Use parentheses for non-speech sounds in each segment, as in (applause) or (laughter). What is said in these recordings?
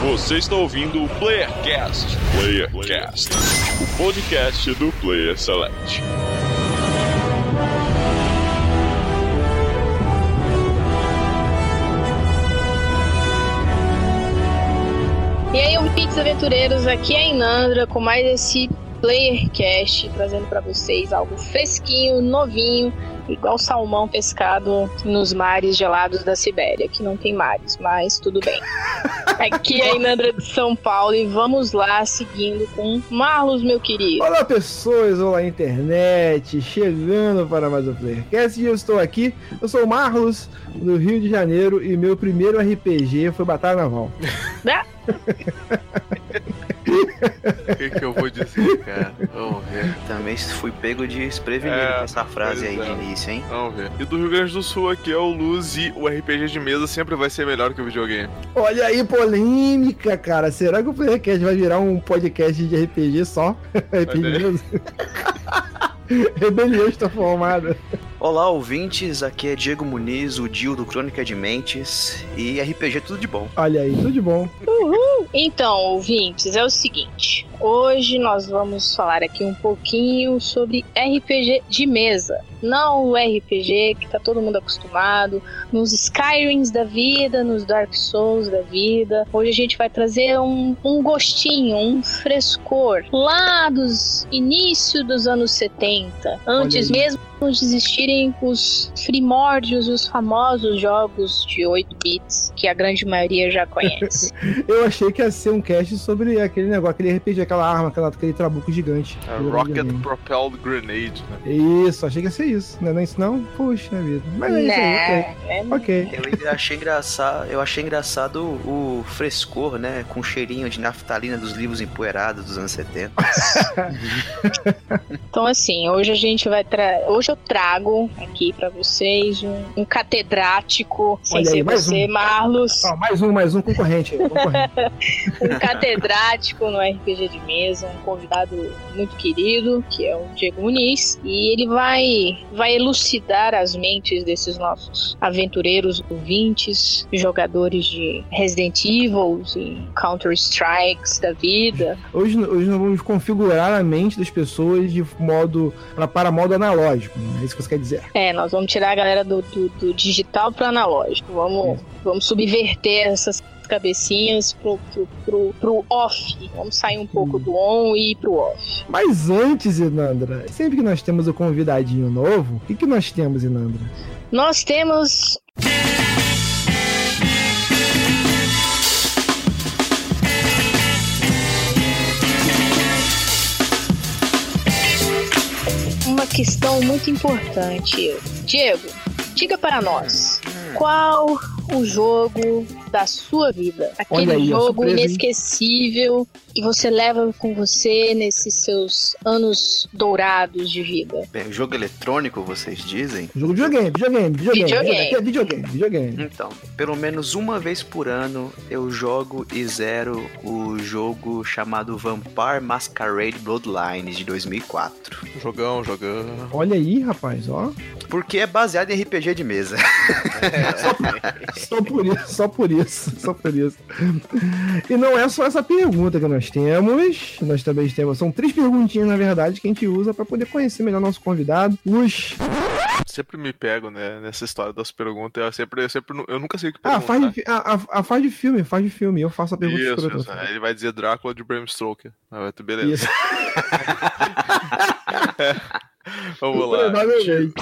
Você está ouvindo o Playercast. Playercast, o podcast do Player Select. E aí, ouvintes aventureiros, aqui é a Inandra com mais esse Playercast, trazendo para vocês algo fresquinho, novinho, igual salmão pescado nos mares gelados da Sibéria, que não tem mares, mas tudo bem. (laughs) Aqui é a Inandra de São Paulo e vamos lá seguindo com Marlos, meu querido. Olá pessoas, olá internet, chegando para mais um Playercast e eu estou aqui, eu sou o Marlos, do Rio de Janeiro e meu primeiro RPG foi Batalha Naval. (laughs) O que, que eu vou dizer, cara? Vamos ver. Também fui pego de desprevenido É, com essa frase aí pois de é. início, hein? Vamos ver. E do Rio Grande do Sul aqui é o Luz e o RPG de mesa sempre vai ser melhor que o videogame. Olha aí, polêmica, cara. Será que o Playercast vai virar um podcast de RPG só? (laughs) RPG? (laughs) Rebelião está formada. Olá, ouvintes. Aqui é Diego Muniz, o Dio do Crônica de Mentes. E RPG tudo de bom. Olha aí, tudo de bom. Então, ouvintes, é o seguinte. Hoje nós vamos falar aqui um pouquinho sobre RPG de mesa. Não o RPG que tá todo mundo acostumado, nos Skyrims da vida, nos Dark Souls da vida. Hoje a gente vai trazer um, um gostinho, um frescor lá dos início dos anos 70, antes mesmo de existirem os primórdios, os famosos jogos de 8 bits que a grande maioria já (laughs) conhece. Eu achei que ia ser um cast sobre aquele negócio, aquele RPG, aquela arma, aquela, aquele trabuco gigante. É Rocket. Propelled Grenade, né? Isso, achei que ia ser isso. Não é não é isso não? Puxa vida. Mas é isso aí, né? ok. Ok. Eu ainda achei engraçado, eu achei engraçado o, frescor, né? Com cheirinho de naftalina dos livros empoeirados dos anos 70. (laughs) Então, assim, hoje a gente vai tra... Hoje eu trago aqui pra vocês um, um catedrático, sem Olha aí, ser mais você, um. Marlos, mais um, mais um concorrente. concorrente. (laughs) um catedrático no RPG de mesa, um convidado muito querido, que é o Diego Muniz, e ele vai, vai elucidar as mentes desses nossos aventureiros ouvintes, jogadores de Resident Evil e Counter-Strikes da vida. Hoje, hoje nós vamos configurar a mente das pessoas de modo para, para modo analógico. né? É isso que você quer dizer. É, nós vamos tirar a galera do, do, do digital pro analógico. Vamos, vamos subverter essas cabecinhas pro, pro, pro, pro off. Vamos sair um pouco do on e ir pro off. Mas antes, Inandra, sempre que nós temos um convidadinho novo, o que, que nós temos, Inandra? Nós temos. Uma questão muito importante. Diego, diga para nós. Qual o jogo da sua vida? Aquele aí, jogo surpresa, hein? inesquecível que você leva com você nesses seus anos dourados de vida. Bem, jogo eletrônico, vocês dizem? Jogo de videogame, videogame, videogame. Videogame. Aqui é videogame, videogame. Então, pelo menos uma vez por ano eu jogo e zero o jogo chamado Vampire Masquerade Bloodlines de 2004. Jogão, jogão. Olha aí, rapaz, ó. Porque é baseado em RPG de mesa. (laughs) Só por isso, só por isso, só por isso. E não é só essa pergunta que nós temos, nós também temos, são três perguntinhas, na verdade, que a gente usa para poder conhecer melhor nosso convidado. Os... Sempre me pego, né, nessa história das perguntas. Eu sempre, eu sempre, eu nunca sei o que Ah, perguntar. faz de, fi- ah, ah, ah, faz de filme, faz de filme. Eu faço a pergunta Isso, isso. Aí ele vai dizer Drácula de Bram Stoker. Ter beleza. Isso. (laughs) (laughs) (laughs) Vamos lá. Provavelmente.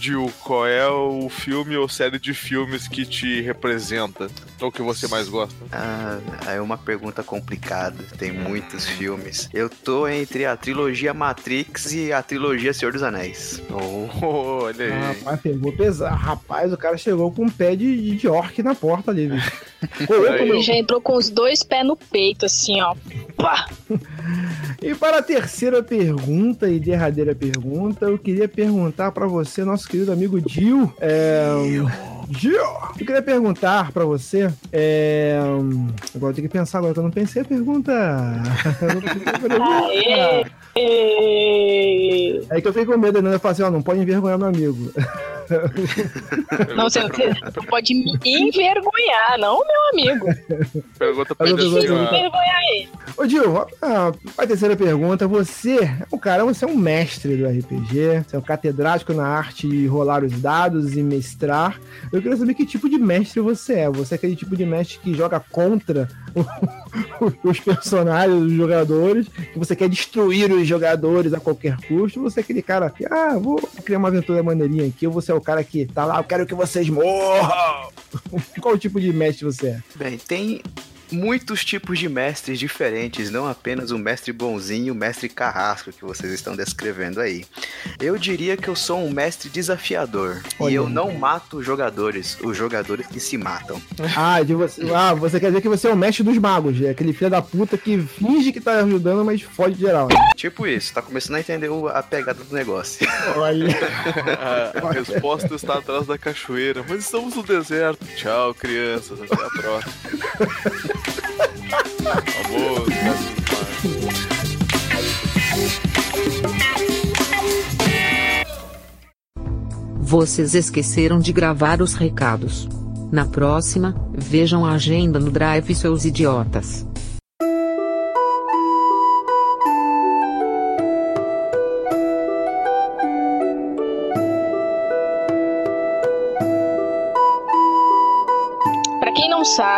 Gil, qual é o filme ou série de filmes que te representa? Ou que você mais gosta? Ah, é uma pergunta complicada. Tem muitos filmes. Eu tô entre a trilogia Matrix e a trilogia Senhor dos Anéis. (laughs) Oh, olha aí. Rapaz, pegou pesado. Rapaz, o cara chegou com um pé de, de orc na porta ali, bicho. (laughs) Ele já entrou com os dois pés no peito, assim, ó. Pá! E para a terceira pergunta e derradeira pergunta, eu queria perguntar para você, nosso querido amigo Gil. É... Gil! Eu queria perguntar para você. É... Agora eu tenho que pensar, agora que eu não pensei a pergunta. (laughs) Eu não pensei a pergunta. É que eu fiquei com medo, né? Eu falei assim, ó, não pode envergonhar meu amigo. Não, você, você pode me envergonhar, não meu amigo. Pergunta pra ele assim, Envergonhar ele. Ô, Dil, a, a terceira pergunta. Você, o cara, você é um mestre do RPG, você é um catedrático na arte de rolar os dados e mestrar. Eu queria saber que tipo de mestre você é. Você é aquele tipo de mestre que joga contra (laughs) os personagens, os jogadores, que você quer destruir os jogadores a qualquer custo. Você é aquele cara que, ah, vou criar uma aventura maneirinha aqui. Ou você é o cara que tá lá, eu quero que vocês morram. (laughs) Qual tipo de mestre você é? Bem, tem muitos tipos de mestres diferentes, não apenas o mestre bonzinho e o mestre carrasco que vocês estão descrevendo aí. Eu diria que eu sou um mestre desafiador Olha e eu não mato os jogadores, os jogadores que se matam. Ah, de você, ah, você quer dizer que você é o mestre dos magos, é aquele filho da puta que finge que tá ajudando, mas fode geral. né? Tipo isso, tá começando a entender o- a pegada do negócio. Olha. a, (laughs) a resposta está atrás da cachoeira, mas estamos no deserto. Tchau, crianças. Até a próxima. Vocês esqueceram de gravar os recados. Na próxima, vejam a agenda no Drive, seus idiotas.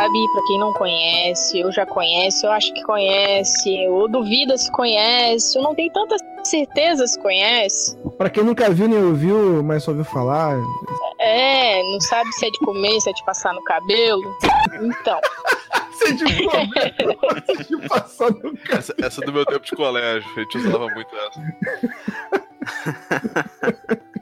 Sabe, pra quem não conhece, eu já conhece, eu acho que conhece, ou duvida se conhece, eu não tenho tanta certeza se conhece. Pra quem nunca viu nem ouviu, mas só ouviu falar, É, não sabe se é de comer, se é de passar no cabelo. Então, (laughs) você de problema, você de passar no cara. Essa, essa é do meu tempo de colégio, a gente usava muito essa. (laughs)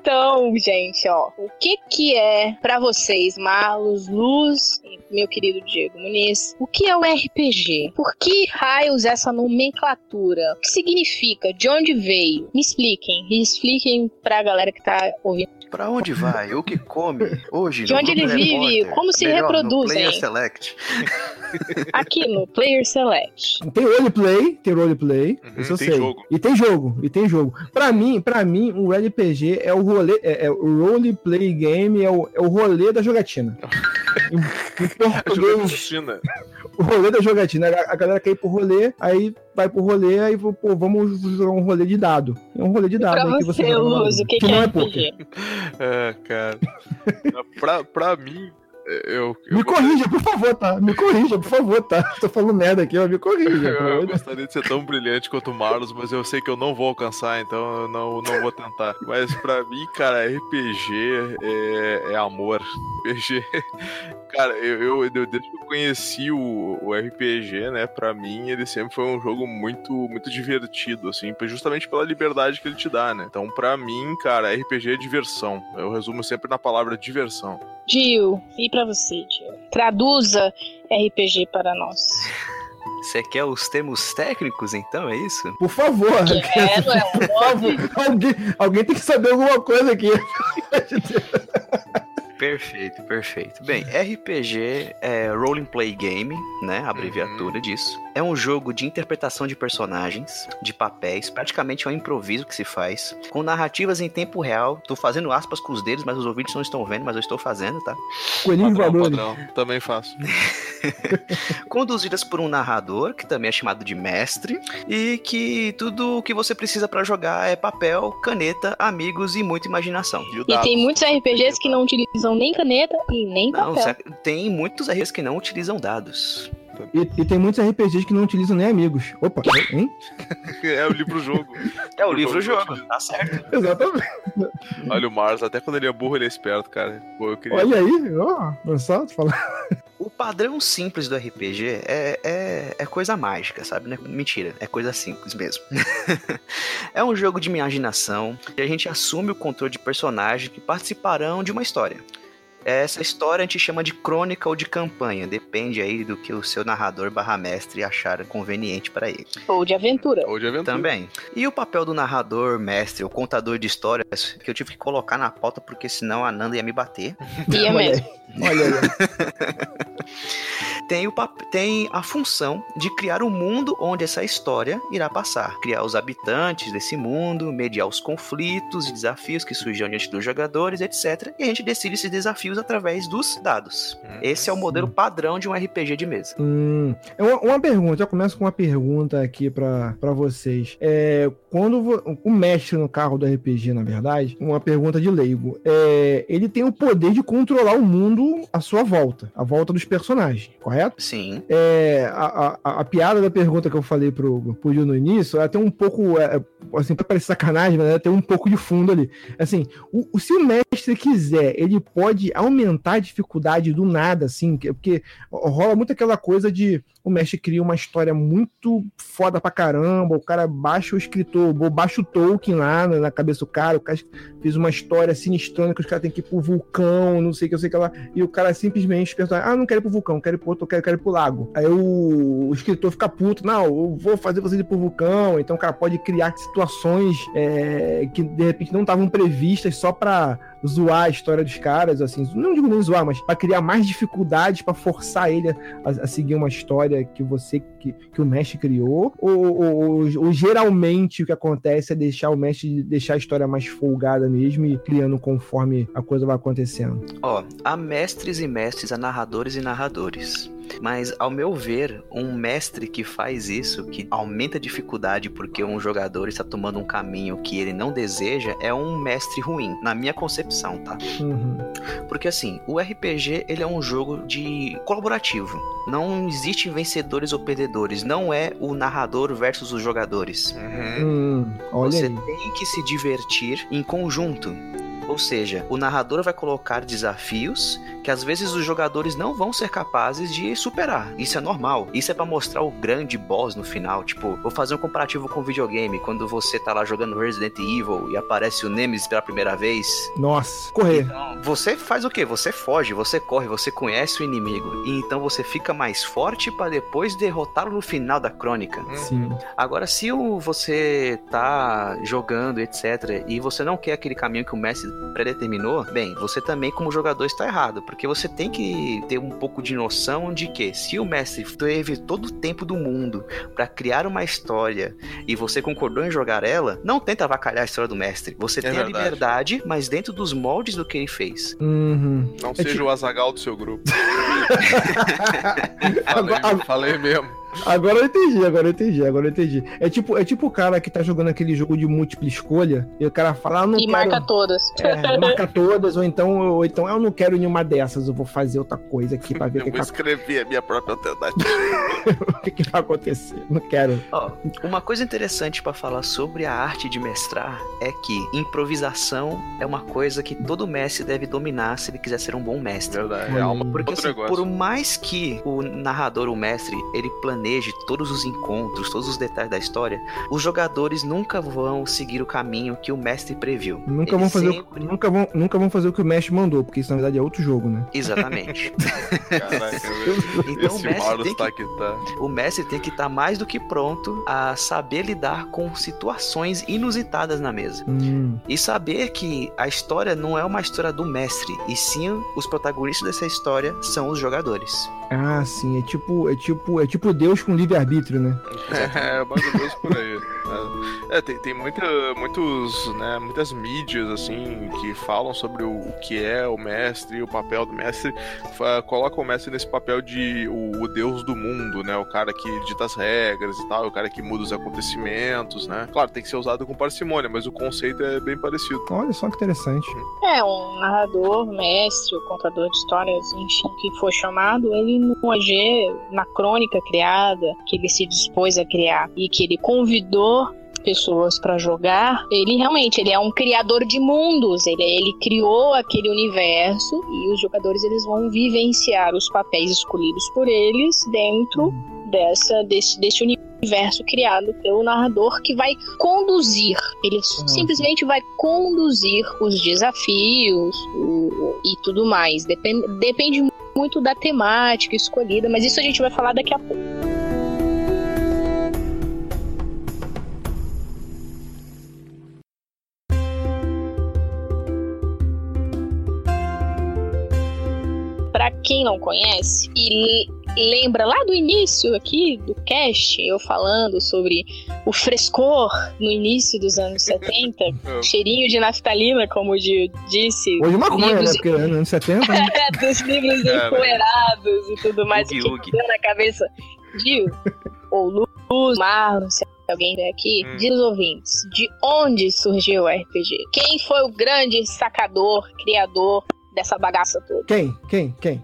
então, gente, ó, o que que é pra vocês, Marlos, Luz e meu querido Diego Muniz, o que é o RPG? Por que raios essa nomenclatura? O que significa? De onde veio? Me expliquem, me expliquem pra galera que tá ouvindo. Pra onde vai? O que come? Hoje De onde ele vive? Repórter. Como se Melhor, reproduzem? Player Select. (laughs) Aqui no Player Select. Tem roleplay, tem roleplay, Uhum, isso eu tem sei. jogo. E tem jogo, e tem jogo. Pra mim, para mim, o RPG é o rolê, é, é o roleplay game, é o, é o rolê da jogatina. (laughs) Em, em jogando português, piscina. o rolê da jogatina. A, a galera quer ir pro rolê, aí vai pro rolê, aí pô, vamos jogar um rolê de dado. É um rolê de dado. Pra aí que você, no Luz, o que, que, não é é poker. RPG? (laughs) É, cara. pra, pra mim, eu, eu, Me corrija, por favor, tá? Me corrija, por favor, tá? Tô falando merda aqui, ó. Me corrija. (laughs) eu, eu gostaria de ser tão brilhante quanto o Marlos, mas eu sei que eu não vou alcançar, então eu não, não vou tentar. Mas pra mim, cara, RPG é, é amor. RPG. (laughs) Cara, eu, eu, eu- desde que eu conheci o, o RPG, né, pra mim ele sempre foi um jogo muito, muito divertido, assim, justamente pela liberdade que ele te dá, né? Então, pra mim, cara, RPG é diversão. Eu resumo sempre na palavra diversão. Gil, e pra você, Gil? Traduza RPG para nós. Você quer os termos técnicos, então? É isso? Por favor. Quero, (laughs) é. Alguém, alguém tem que saber alguma coisa aqui. (laughs) Perfeito, perfeito. Bem, RPG é Role and Play Game, né? A abreviatura disso. É um jogo de interpretação de personagens, de papéis, praticamente é um improviso que se faz, com narrativas em tempo real. Tô fazendo aspas com os dedos, mas os ouvintes não estão vendo, mas eu estou fazendo, tá? Coelhinho Padrão, voadores. padrão. Também faço. (laughs) Conduzidas por um narrador, que também é chamado de mestre, e que tudo o que você precisa pra jogar é papel, caneta, amigos e muita imaginação. E E tem muitos RPGs que não utilizam nem caneta e nem Não, papel. se- tem muitos RPGs que não utilizam dados. E, e tem muitos RPGs que não utilizam nem amigos. Opa, hein? (laughs) É o livro-jogo. É o livro-jogo, jogo. tá certo. (laughs) Exatamente. Olha o Mars, até quando ele é burro, ele é esperto, cara. Pô, eu queria. Olha aí, ó. Não só falando. O padrão simples do RPG é, é, é coisa mágica, sabe? Não é- mentira, é coisa simples mesmo. (laughs) é um jogo de imaginação e a gente assume o controle de personagens que participarão de uma história. Essa história a gente chama de crônica ou de campanha, depende aí do que o seu narrador barra mestre achar conveniente para ele. Ou de aventura. Ou de aventura. Também. E o papel do narrador, mestre, o contador de histórias, que eu tive que colocar na pauta porque senão a Nanda ia me bater. Ia (laughs) Olha mesmo. Olha aí. (laughs) tem, o pap- tem a função de criar o mundo onde essa história irá passar. Criar os habitantes desse mundo, mediar os conflitos e desafios que surgem diante dos jogadores, etc. E a gente decide esses desafios através dos dados. Esse é o modelo padrão de um RPG de mesa. Hum, é uma, uma pergunta, eu começo com uma pergunta aqui pra pra vocês. É, quando o mestre no carro do RPG, na verdade, uma pergunta de leigo, é, ele tem o poder de controlar o mundo à sua volta, à volta dos personagens, correto? Sim. É, a, a- a piada da pergunta que eu falei pro, Gil no início, ela tem um pouco, é, assim, pra parecer sacanagem, mas ela tem um pouco de fundo ali. Assim, o, o- se o mestre quiser, ele pode aumentar a dificuldade do nada, assim, que- porque rola muito aquela coisa de o mestre cria uma história muito foda pra caramba, o cara baixa o escritor, baixa o Tolkien lá na, cabeça do cara, o cara fez uma história sinistrona que os caras têm que ir pro vulcão, não sei o que, eu sei que lá, e o cara simplesmente pensa, ah, não quero ir pro vulcão, quero ir pro outro, quero, quero ir pro lago. Aí o, o escritor fica puto, não, eu vou fazer vocês ir pro vulcão, então o cara pode criar situações é, que de repente não estavam previstas só pra zoar a história dos caras, assim, não digo nem zoar, mas pra criar mais dificuldades pra forçar ele a, a seguir uma história que você, que, que o mestre criou, ou, ou- ou- ou geralmente o que acontece é deixar o mestre deixar a história mais folgada mesmo e criando conforme a coisa vai acontecendo. Ó, há mestres e mestres, há narradores e narradores. Mas, ao meu ver, um mestre que faz isso, que aumenta a dificuldade porque um jogador está tomando um caminho que ele não deseja, é um mestre ruim, na minha concepção, tá? Uhum. Porque assim, o RPG ele é um jogo de colaborativo. Não existe vencedores ou perdedores. Não é o narrador versus os jogadores. Uhum. Hum, olha Você aí. tem que se divertir em conjunto. Ou seja, o narrador vai colocar desafios que às vezes os jogadores não vão ser capazes de superar. Isso é normal. Isso é pra mostrar o grande boss no final. Tipo, vou fazer um comparativo com videogame. Quando você tá lá jogando Resident Evil e aparece o Nemesis pela primeira vez, Nossa, correr. você faz o quê? Você foge, você corre, você conhece o inimigo. E então você fica mais forte pra depois derrotá-lo no final da crônica. Sim. Agora, se o, você tá jogando, etc., e você não quer aquele caminho que o mestre predeterminou, bem, você também, como jogador, está errado. Porque você tem que ter um pouco de noção de que, se o mestre teve todo o tempo do mundo pra criar uma história e você concordou em jogar ela, não tenta avacalhar a história do mestre. Você É tem verdade. a liberdade, mas dentro dos moldes do que ele fez. Uhum. Não É seja tipo- o Azagal do seu grupo. Agora- (laughs) Falei, falei mesmo. Agora eu entendi, agora eu entendi, agora eu entendi. É tipo, é tipo o cara que tá jogando aquele jogo de múltipla escolha e o cara fala, ah, não E quero... marca todas. É, marca todas, ou então, ou então eu não quero nenhuma dessas, eu vou fazer outra coisa aqui pra ver o Eu que, vou que, escrever a minha própria alternativa. (laughs) o que que vai acontecer. Não quero. Ó, uma coisa interessante pra falar sobre a arte de mestrar é que improvisação é uma coisa que todo mestre deve dominar se ele quiser ser um bom mestre. Verdade. É aí. uma Porque assim, por mais que o narrador, o mestre, ele planeje todos os encontros, todos os detalhes da história, os jogadores nunca vão seguir o caminho que o mestre previu. Nunca Eles vão, fazer sempre- o, nunca, vão, nunca vão fazer o que o mestre mandou, porque isso na verdade é outro jogo, né? Exatamente. (laughs) Caraca, Então o mestre, tem tá que, tá. o mestre tem que estar mais do que pronto a saber lidar com situações inusitadas na mesa. Hum, E saber que a história não é uma história do mestre, e sim os protagonistas dessa história são os jogadores. Ah, sim, é tipo, é tipo, é tipo Deus com livre-arbítrio, né? (laughs) É, mais ou menos por aí. É, tem, tem muita, muitos, né, muitas mídias, assim, que falam sobre o, o que é o mestre e o papel do mestre. Coloca o mestre nesse papel de o, o deus do mundo, né? O cara que dita as regras e tal, o cara que muda os acontecimentos, né? Claro, tem que ser usado com parcimônia, mas o conceito é bem parecido. Olha só que interessante. É, um narrador, mestre, ou contador de histórias, enfim, que for chamado, ele no AG, na crônica criada, que ele se dispôs a criar e que ele convidou pessoas pra jogar, ele realmente ele é um criador de mundos, ele, ele criou aquele universo e os jogadores eles vão vivenciar os papéis escolhidos por eles dentro dessa desse, desse universo criado pelo narrador que vai conduzir, ele simplesmente vai conduzir os desafios o- e tudo mais. Depende, depende muito da temática escolhida, mas isso a gente vai falar daqui a pouco. Pra quem não conhece e lembra lá do início aqui do cast, eu falando sobre o frescor no início dos anos 70, (laughs) cheirinho de naftalina, como o Gil disse. Hoje maconha, né? livros- Porque anos (laughs) 70. né? dos livros Cara. empoeirados e tudo mais Ugi, que ugi. deu na cabeça. Gil, ou Luz, Marlon, se alguém vem aqui, Hum. diz os ouvintes, de onde surgiu o RPG? Quem foi o grande sacador, criador dessa bagaça toda? Quem? Quem? Quem?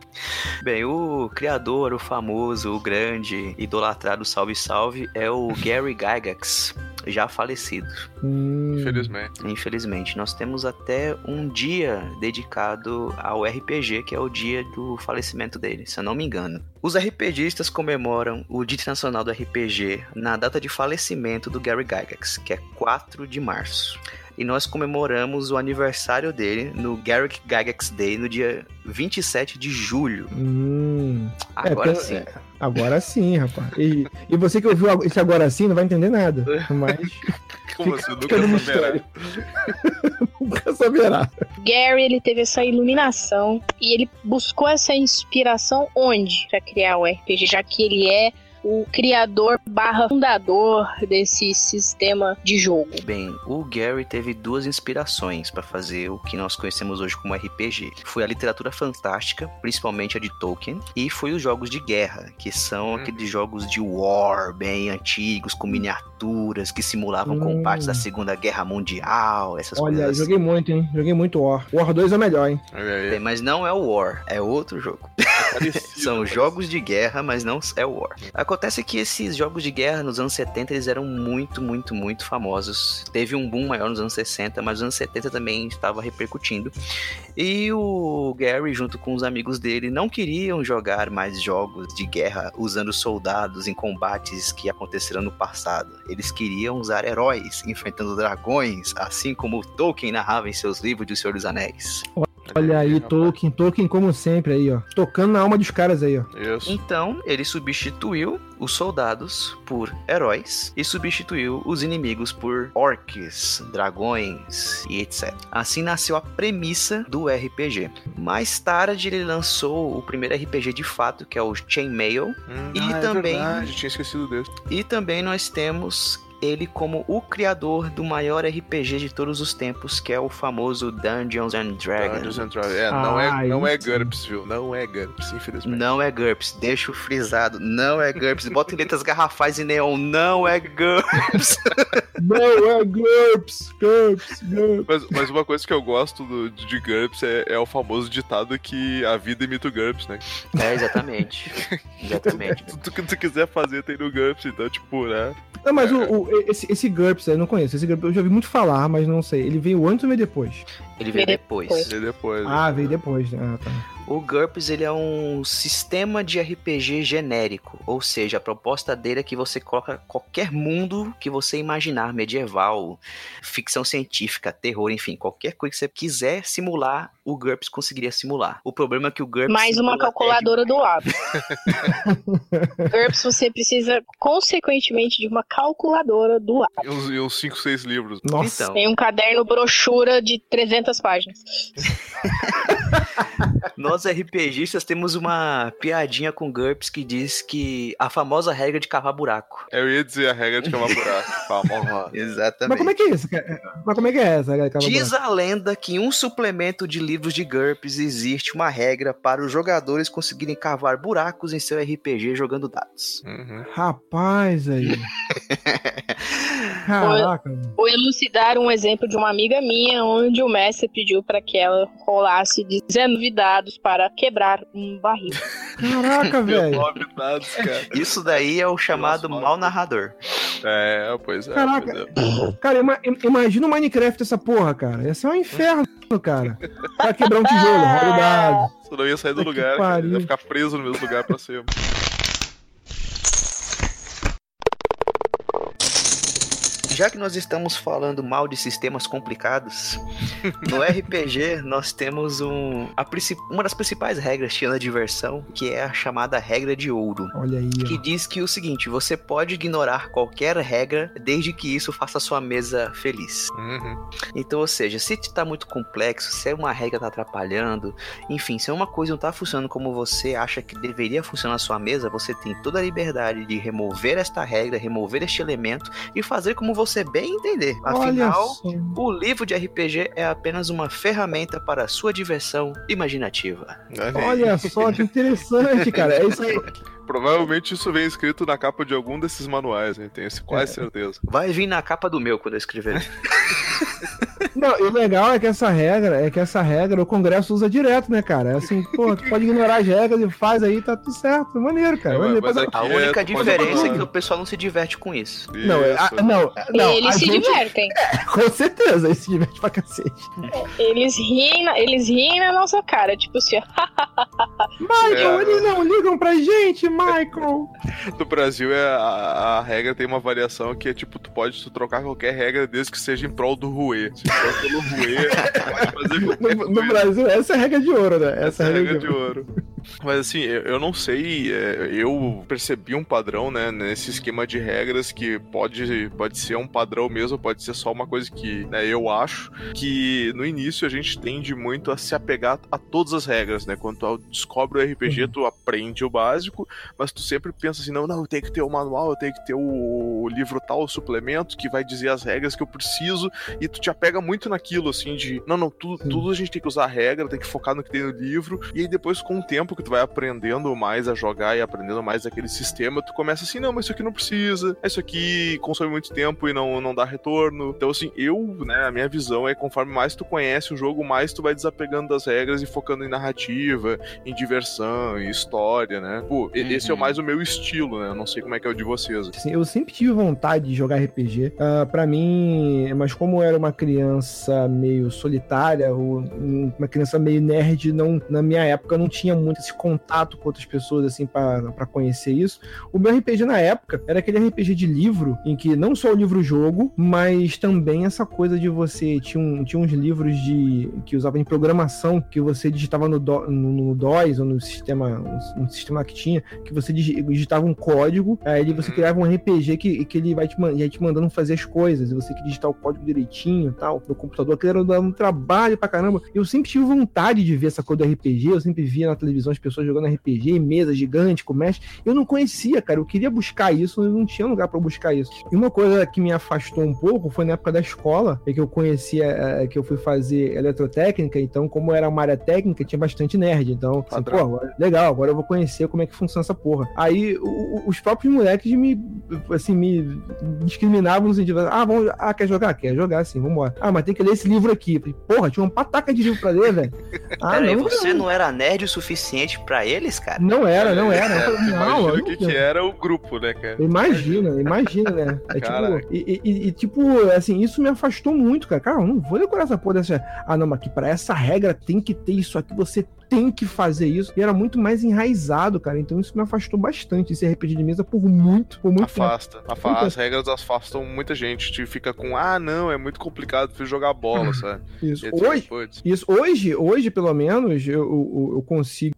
Bem, o criador, o famoso, o grande, idolatrado Salve Salve é o Gary Gygax, já falecido. Hum, Infelizmente. Infelizmente, nós temos até um dia dedicado ao RPG, que é o dia do falecimento dele, se eu não me engano. Os RPGistas comemoram o Dia Internacional do RPG na data de falecimento do Gary Gygax, que é 4 de março. E nós comemoramos o aniversário dele no Garrick Gygax Day no dia 27 de julho. hum. É, Agora porque- sim. é, agora sim, rapaz. E, e você que ouviu esse agora sim não vai entender nada. Mas (laughs) Como fica, assim? Nunca saberá. mistério. (laughs) Nunca saberá. Gary, ele teve essa iluminação e ele buscou essa inspiração onde para criar o RPG, já que ele é o criador barra fundador desse sistema de jogo. Bem, o Gary teve duas inspirações para fazer o que nós conhecemos hoje como RPG. Foi a literatura fantástica, principalmente a de Tolkien, e foi os jogos de guerra, que são Hum. aqueles jogos de war bem antigos, com miniaturas que simulavam Hum. combates da Segunda Guerra Mundial, essas Olha, coisas. assim. joguei muito, hein? Joguei muito War. War 2 é o melhor, hein? Olha. Bem, mas não é o War, é outro jogo. Parecido, (laughs) São mas- jogos de guerra, mas não é War. Acontece que esses jogos de guerra nos anos 70 eles eram muito, muito, muito famosos. Teve um boom maior nos anos 60, mas nos anos 70 também estava repercutindo. E o Gary, junto com os amigos dele, não queriam jogar mais jogos de guerra usando soldados em combates que aconteceram no passado. Eles queriam usar heróis enfrentando dragões, assim como Tolkien narrava em seus livros de O Senhor dos Anéis. Olha aí. Tolkien, Tolkien como sempre aí, ó. Tocando na alma dos caras aí, ó. Isso. Então, ele substituiu os soldados por heróis e substituiu os inimigos por orcs, dragões e etc. Assim nasceu a premissa do RPG. Mais tarde, ele lançou o primeiro RPG de fato, que é o Chainmail, Hum, E ah, é também- verdade, tinha esquecido desse. e também nós temos ele como o criador do maior RPG de todos os tempos, que é o famoso Dungeons and Dragons. Dungeons and Dragons. É, não é, Ah, não é. GURPS, viu? Não é GURPS, infelizmente. Não é GURPS, deixa o frisado, não é GURPS. Bota em letras garrafais e neon, não é GURPS. (laughs) Não, é GURPS, GURPS, GURPS. Mas, mas uma coisa que eu gosto do- de GURPS é, é o famoso ditado que a vida imita o GURPS, né? É, exatamente. (laughs) Exatamente. Tudo que tu quiser fazer tem no GURPS, então, tipo, né? Não, mas o, o- esse, esse GURPS, eu não conheço. Esse GURPS eu já ouvi muito falar, mas não sei. Ele veio antes ou veio depois? Ele veio depois. E depois. Ah, veio depois. Ah, tá. O GURPS ele é um sistema de RPG genérico, ou seja, a proposta dele é que você coloca qualquer mundo que você imaginar, medieval, ficção científica, terror, enfim, qualquer coisa que você quiser simular, o GURPS conseguiria simular. O problema é que o GURPS Mais uma simula calculadora do lado. (laughs) GURPS você precisa, consequentemente, de uma calculadora do lado. E uns, e uns 5, 6 livros. Nossa. Então, Tem um caderno brochura de 300 páginas. (laughs) (laughs) nós RPGistas temos uma piadinha com GURPS que diz que a famosa regra de cavar buraco. Eu ia dizer a regra de cavar buraco. (laughs) Famosa. (laughs) Exatamente. Mas como é que é isso? Mas como é que é essa? cara? Diz a lenda que em um suplemento de livros de GURPS existe uma regra para os jogadores conseguirem cavar buracos em seu RPG jogando dados. Uhum. Rapaz aí. Caraca. Vou elucidar um exemplo de uma amiga minha, onde o mestre pediu para que ela rolasse 19 dados para quebrar um barril. Caraca, velho. 19 dados, cara. Isso daí é o chamado Nossa, mal narrador. É, pois é. Caraca. pois é. Cara, ima- im- imagina o Minecraft essa porra, cara. Ia ser um inferno, cara. Pra quebrar um tijolo, roda o dado. Você não ia sair do Que lugar, cara. Ia ficar preso no mesmo lugar pra sempre. Já que nós estamos falando mal de sistemas complicados, (laughs) no RPG nós temos um, a uma das principais regras tirando a diversão, que é a chamada regra de ouro. Olha aí, Que ó. diz que o seguinte, você pode ignorar qualquer regra desde que isso faça a sua mesa feliz. Uhum. Então, ou seja, se tá muito complexo, se uma regra tá atrapalhando, enfim, se uma coisa não tá funcionando como você acha que deveria funcionar na sua mesa, você tem toda a liberdade de remover esta regra, remover este elemento e fazer como você bem entender. Afinal, o livro de RPG é apenas uma ferramenta para a sua diversão imaginativa. Olha. Olha só que interessante, cara. É isso aí. (laughs) Provavelmente isso vem escrito na capa de algum desses manuais, né? Tenho quase certeza. Vai vir na capa do meu quando eu escrever. (laughs) Não, e o legal é que essa regra, é que essa regra o Congresso usa direto, né, cara? É assim, pô, tu pode ignorar as regras e faz aí, tá tudo certo. Maneiro, cara. É, Maneiro. mas Mas- aqui A é, única pode diferença é que o pessoal não se diverte com isso. Não, é- Isso. a- não, não, eles se gente- divertem. Com certeza, eles se diverte pra cacete. Eles riem, na- eles riem na nossa cara, tipo assim, ó. Michael, É. eles não ligam pra gente, Michael. No Brasil, é, a, a regra tem uma variação que é tipo, tu pode tu trocar qualquer regra desde que seja em prol do Rue. Se for pelo Rue, tu pode fazer qualquer No, no. Brasil, essa é a regra de ouro, né? Essa, Essa é é a regra, regra de ouro. Mas assim, eu, não sei, é, eu percebi um padrão, né, nesse esquema de regras que pode, pode ser um padrão mesmo, pode ser só uma coisa que né, eu acho, que no início a gente tende muito a se apegar a todas as regras, né? Quando tu descobre o RPG, Uhum. tu aprende o básico, mas tu sempre pensa assim, não, não, eu tenho que ter o manual, eu tenho que ter o livro tal, o suplemento, que vai dizer as regras que eu preciso, e tu te apega muito naquilo, assim, de, não, não, tu, Sim. tudo a gente tem que usar a regra, tem que focar no que tem no livro, e aí depois, com o tempo que tu vai aprendendo mais a jogar e aprendendo mais aquele sistema, tu começa assim, não, mas isso aqui não precisa, isso aqui consome muito tempo e não, não dá retorno. Então, assim, eu, né, a minha visão é conforme mais tu conhece o jogo, mais tu vai desapegando das regras e focando em narrativa, em diversão, em história, né? Pô, e- esse é Uhum. mais o meu estilo, né? Eu não sei como é que é o de vocês. Assim, eu sempre tive vontade de jogar RPG. Ah, pra mim, mas como eu era uma criança meio solitária, ou um- uma criança meio nerd, não, na minha época não tinha muito esse contato com outras pessoas, assim, pra pra conhecer isso. O meu RPG na época era aquele RPG de livro, em que não só o livro-jogo, mas também essa coisa de você. Tinha, um, tinha uns livros de que usavam em programação, que você digitava no, do, no, no DOS ou no sistema, um, sistema que tinha, que você digi- digitava um código, aí você Uhum. criava um RPG que, que ele vai te, ia te mandando fazer as coisas, e você que digitar o código direitinho tal, no computador, aquilo era um trabalho pra caramba. Eu sempre tive vontade de ver essa coisa do RPG, eu sempre via na televisão as pessoas jogando RPG, mesa gigante, com mestre. Eu não conhecia, cara, eu queria buscar isso, eu não tinha lugar pra buscar isso. E uma coisa que me afastou um pouco foi na época da escola, é que eu conhecia, é, que eu fui fazer eletrotécnica, então, como era uma área técnica, tinha bastante nerd. Então, assim, pô, legal, agora eu vou conhecer como é que funciona essa porra. Aí o- os próprios moleques me, assim, me discriminavam no sentido, ah, vamos, ah, quer jogar? Quer jogar, sim, vambora. Ah, mas tem que ler esse livro aqui. Porra, tinha uma pataca de livro pra ler, velho. Ah, Peraí, não, você não era nerd o suficiente pra eles, cara? Não era, não era. É, não, o que, que era o grupo, né, cara? Imagina, imagina, né? É tipo, e, e- e, tipo, assim, isso me afastou muito, cara. Cara, eu não vou decorar essa porra dessa. Ah, não, mas que pra essa regra tem que ter isso aqui, você tem que fazer isso. E era muito mais enraizado, cara. Então isso me afastou bastante esse RPG de mesa por muito, por muito tempo. Afasta. Afa- Muita- As regras afastam muita gente. Te fica com, ah, não, é muito complicado pra jogar bola, sabe? Isso. Hoje, Isso, hoje, hoje, pelo menos, eu, eu, eu consigo.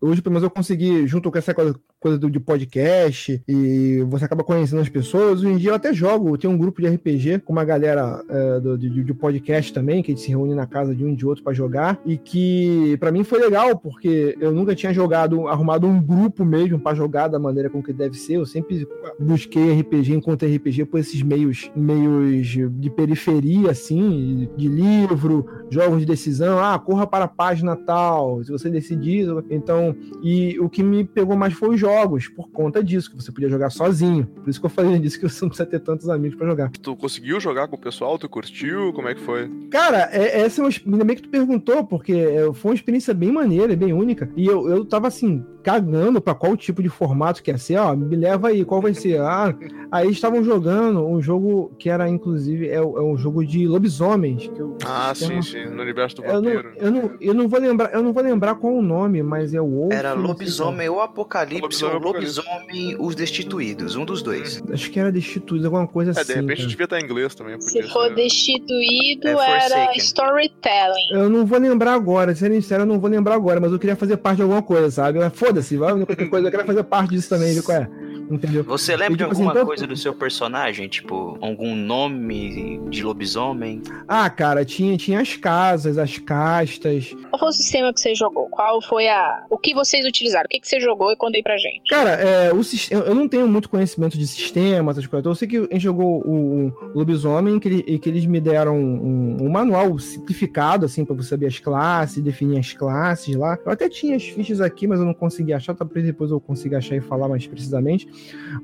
Hoje, pelo menos, eu consegui, junto com essa coisa, coisa do, de podcast, e você acaba conhecendo as pessoas. Hoje em dia eu até jogo, tem um grupo de RPG com uma galera é, do, de, de podcast também, que a gente se reúne na casa de um e de outro pra jogar, e que pra mim foi legal, porque eu nunca tinha jogado, arrumado um grupo mesmo pra jogar da maneira como que deve ser. Eu sempre busquei RPG, encontrei RPG por esses meios, meios de periferia, assim, de livro, jogos de decisão, ah, corra para a página tal, se você decidir. Então, e o que me pegou mais foi os jogos, por conta disso, que você podia jogar sozinho. Por isso que eu falei (laughs) disso, que você não precisa ter tantos amigos pra jogar. tu conseguiu jogar com o pessoal? Tu curtiu? Como é que foi? Cara, é, essa é uma, ainda bem que tu perguntou, porque é, foi uma experiência bem maneira, bem única. E eu, eu tava assim, cagando pra qual tipo de formato quer ser, ó, me leva aí, qual vai ser? Ah, aí estavam jogando um jogo que era, inclusive, é, é um jogo de lobisomens. Que eu, Ah, sim, uma- sim, no universo do Eu não, vampiro. eu, não, eu não vou lembrar, eu não vou lembrar qual o nome, mas é o Wolf. Era sei lobisomem ou apocalipse Lobisomem ou lobisomem os destituídos, um dos dois. qual. Acho que era Destituídos, alguma coisa É, assim. de repente cara. devia estar em inglês também. Se for ser. destituído, É era Forsaken. storytelling. Eu não vou lembrar agora, sendo sincero, eu não vou lembrar agora, mas eu queria fazer parte de alguma coisa, sabe? Mas Foda-se, vai qualquer coisa, eu quero fazer parte disso também, viu qual é? Entendeu? Você lembra E, de tipo assim, alguma tanto- coisa do seu personagem? Tipo, algum nome de lobisomem? Ah, cara, tinha, tinha as casas, as castas. Qual foi o sistema que você jogou? Qual foi a. O que vocês utilizaram? O que, que você jogou e conta aí pra gente? Cara, é, o sistema, eu não tenho muito conhecimento de sistema, essas coisas. Eu sei que a gente jogou o, o lobisomem que, ele- e que eles me deram um, um manual simplificado, assim, pra você saber as classes, definir as classes lá. Eu até tinha as fichas aqui, mas eu não consegui achar, talvez depois eu consiga achar e falar mais precisamente.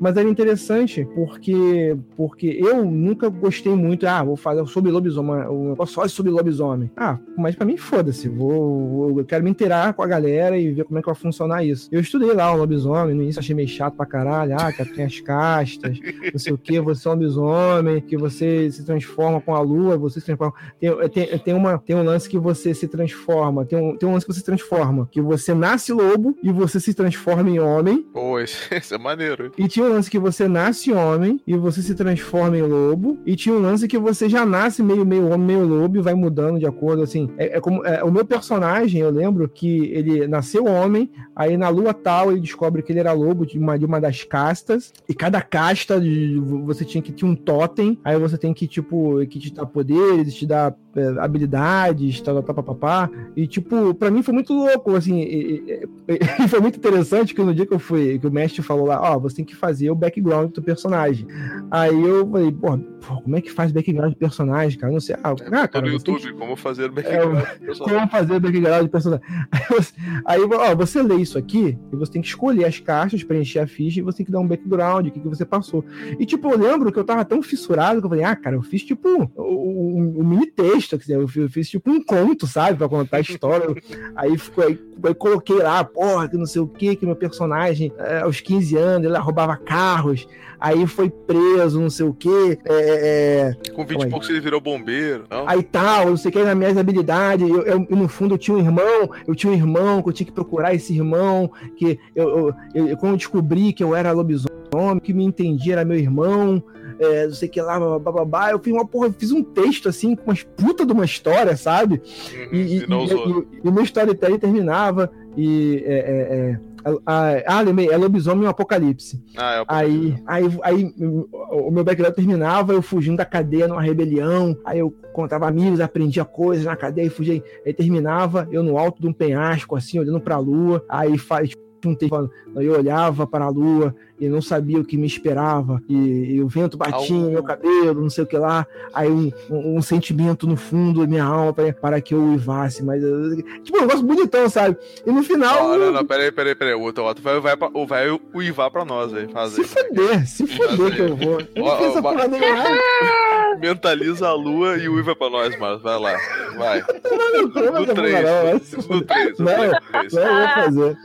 Mas era interessante porque, porque eu nunca gostei muito, ah, vou fazer sobre lobisomem, um negócio só sobre lobisomem. Ah, mas pra mim foda-se, vou, vou- eu quero me inteirar com a galera e ver como é que vai funcionar isso. Eu estudei lá o lobisomem, no início achei meio chato pra caralho, ah, que tem as castas, não sei o que, você é um lobisomem, que você se transforma com a lua, você se transforma. Tem, tem, tem, uma, tem um lance que você se transforma, tem um, tem um lance que você se transforma, que você nasce lobo e você se transforma em homem, Pô, esse (laughs) é maneiro. E tinha um lance que você nasce homem e você se transforma em lobo. E tinha um lance que você já nasce meio, meio homem, meio lobo e vai mudando de acordo, assim. É, é como é, o meu personagem, eu lembro que ele nasceu homem, aí na lua tal ele descobre que ele era lobo de uma, de uma das castas. E cada casta de- você tinha que ter um totem. Aí você tem que, tipo, que te dar poderes, te dar é, habilidades, tal, tal, tal, papapá. E, tipo, pra mim foi muito louco, assim. E, e- e- (laughs) foi muito interessante que no dia que eu fui, que o mestre falou lá, ó, você tem que fazer o background do personagem. Aí eu falei, pô, pô, como é que faz background do personagem, cara? Não sei. Ah, É, ah cara, no você YouTube como fazer É, background. (laughs) como fazer background de personagem. (laughs) Aí, você, aí, ó, você lê isso aqui e você tem que escolher as caixas, preencher a ficha e você tem que dar um background, o que, que você passou. E, tipo, eu lembro que eu tava tão fissurado que eu falei, ah, cara, eu fiz, tipo, um, um- um mini texto, quer dizer, eu fiz, eu fiz, tipo, um conto, sabe, pra contar a história. (laughs) aí, ficou, aí, aí coloquei lá, porra, que não sei o que, que meu personagem, é, aos 15 anos, ele roubava carros, aí foi preso, não sei o que, é, é, Com 20 e poucos ele virou bombeiro. Não? aí tal, não sei o que, nas minhas habilidades. Eu, eu- no fundo, eu tinha um irmão, eu tinha um irmão, que eu tinha que procurar esse irmão, que eu, eu, eu- quando eu descobri que eu era lobisomem, que me entendia era meu irmão, é, não sei o que lá, bababá, eu fiz uma porra, eu fiz um texto assim, com umas puta de uma história, sabe? Uhum, E, e, e e- meu storytelling terminava e. É, é, é, ah, lembrei, é lobisomem e apocalipse. Ah, é o Aí, aí, aí o meu background terminava, eu fugindo da cadeia numa rebelião, aí eu contava amigos, aprendia coisas na cadeia e fugia. Aí terminava eu no alto de um penhasco, assim, olhando pra lua, aí faz um tempo eu olhava para a lua e não sabia o que me esperava, e, e o vento batia no meu cabelo, não sei o que lá, aí um, um- um sentimento no fundo da minha alma para, para que eu uivasse, mas eu- tipo, um negócio bonitão, sabe? E no final. Não, não, não, peraí, peraí, peraí. O outro, o outro vai, vai, vai uivar pra nós aí. Faz Se foder, se foder que eu vou. Eu não fiz essa porra nenhuma. (laughs) Mentaliza a lua e uiva pra nós, mano. Vai lá. Vai. Não, não, não, 3. não, No não, 3. Não. No 3. não, eu vou fazer.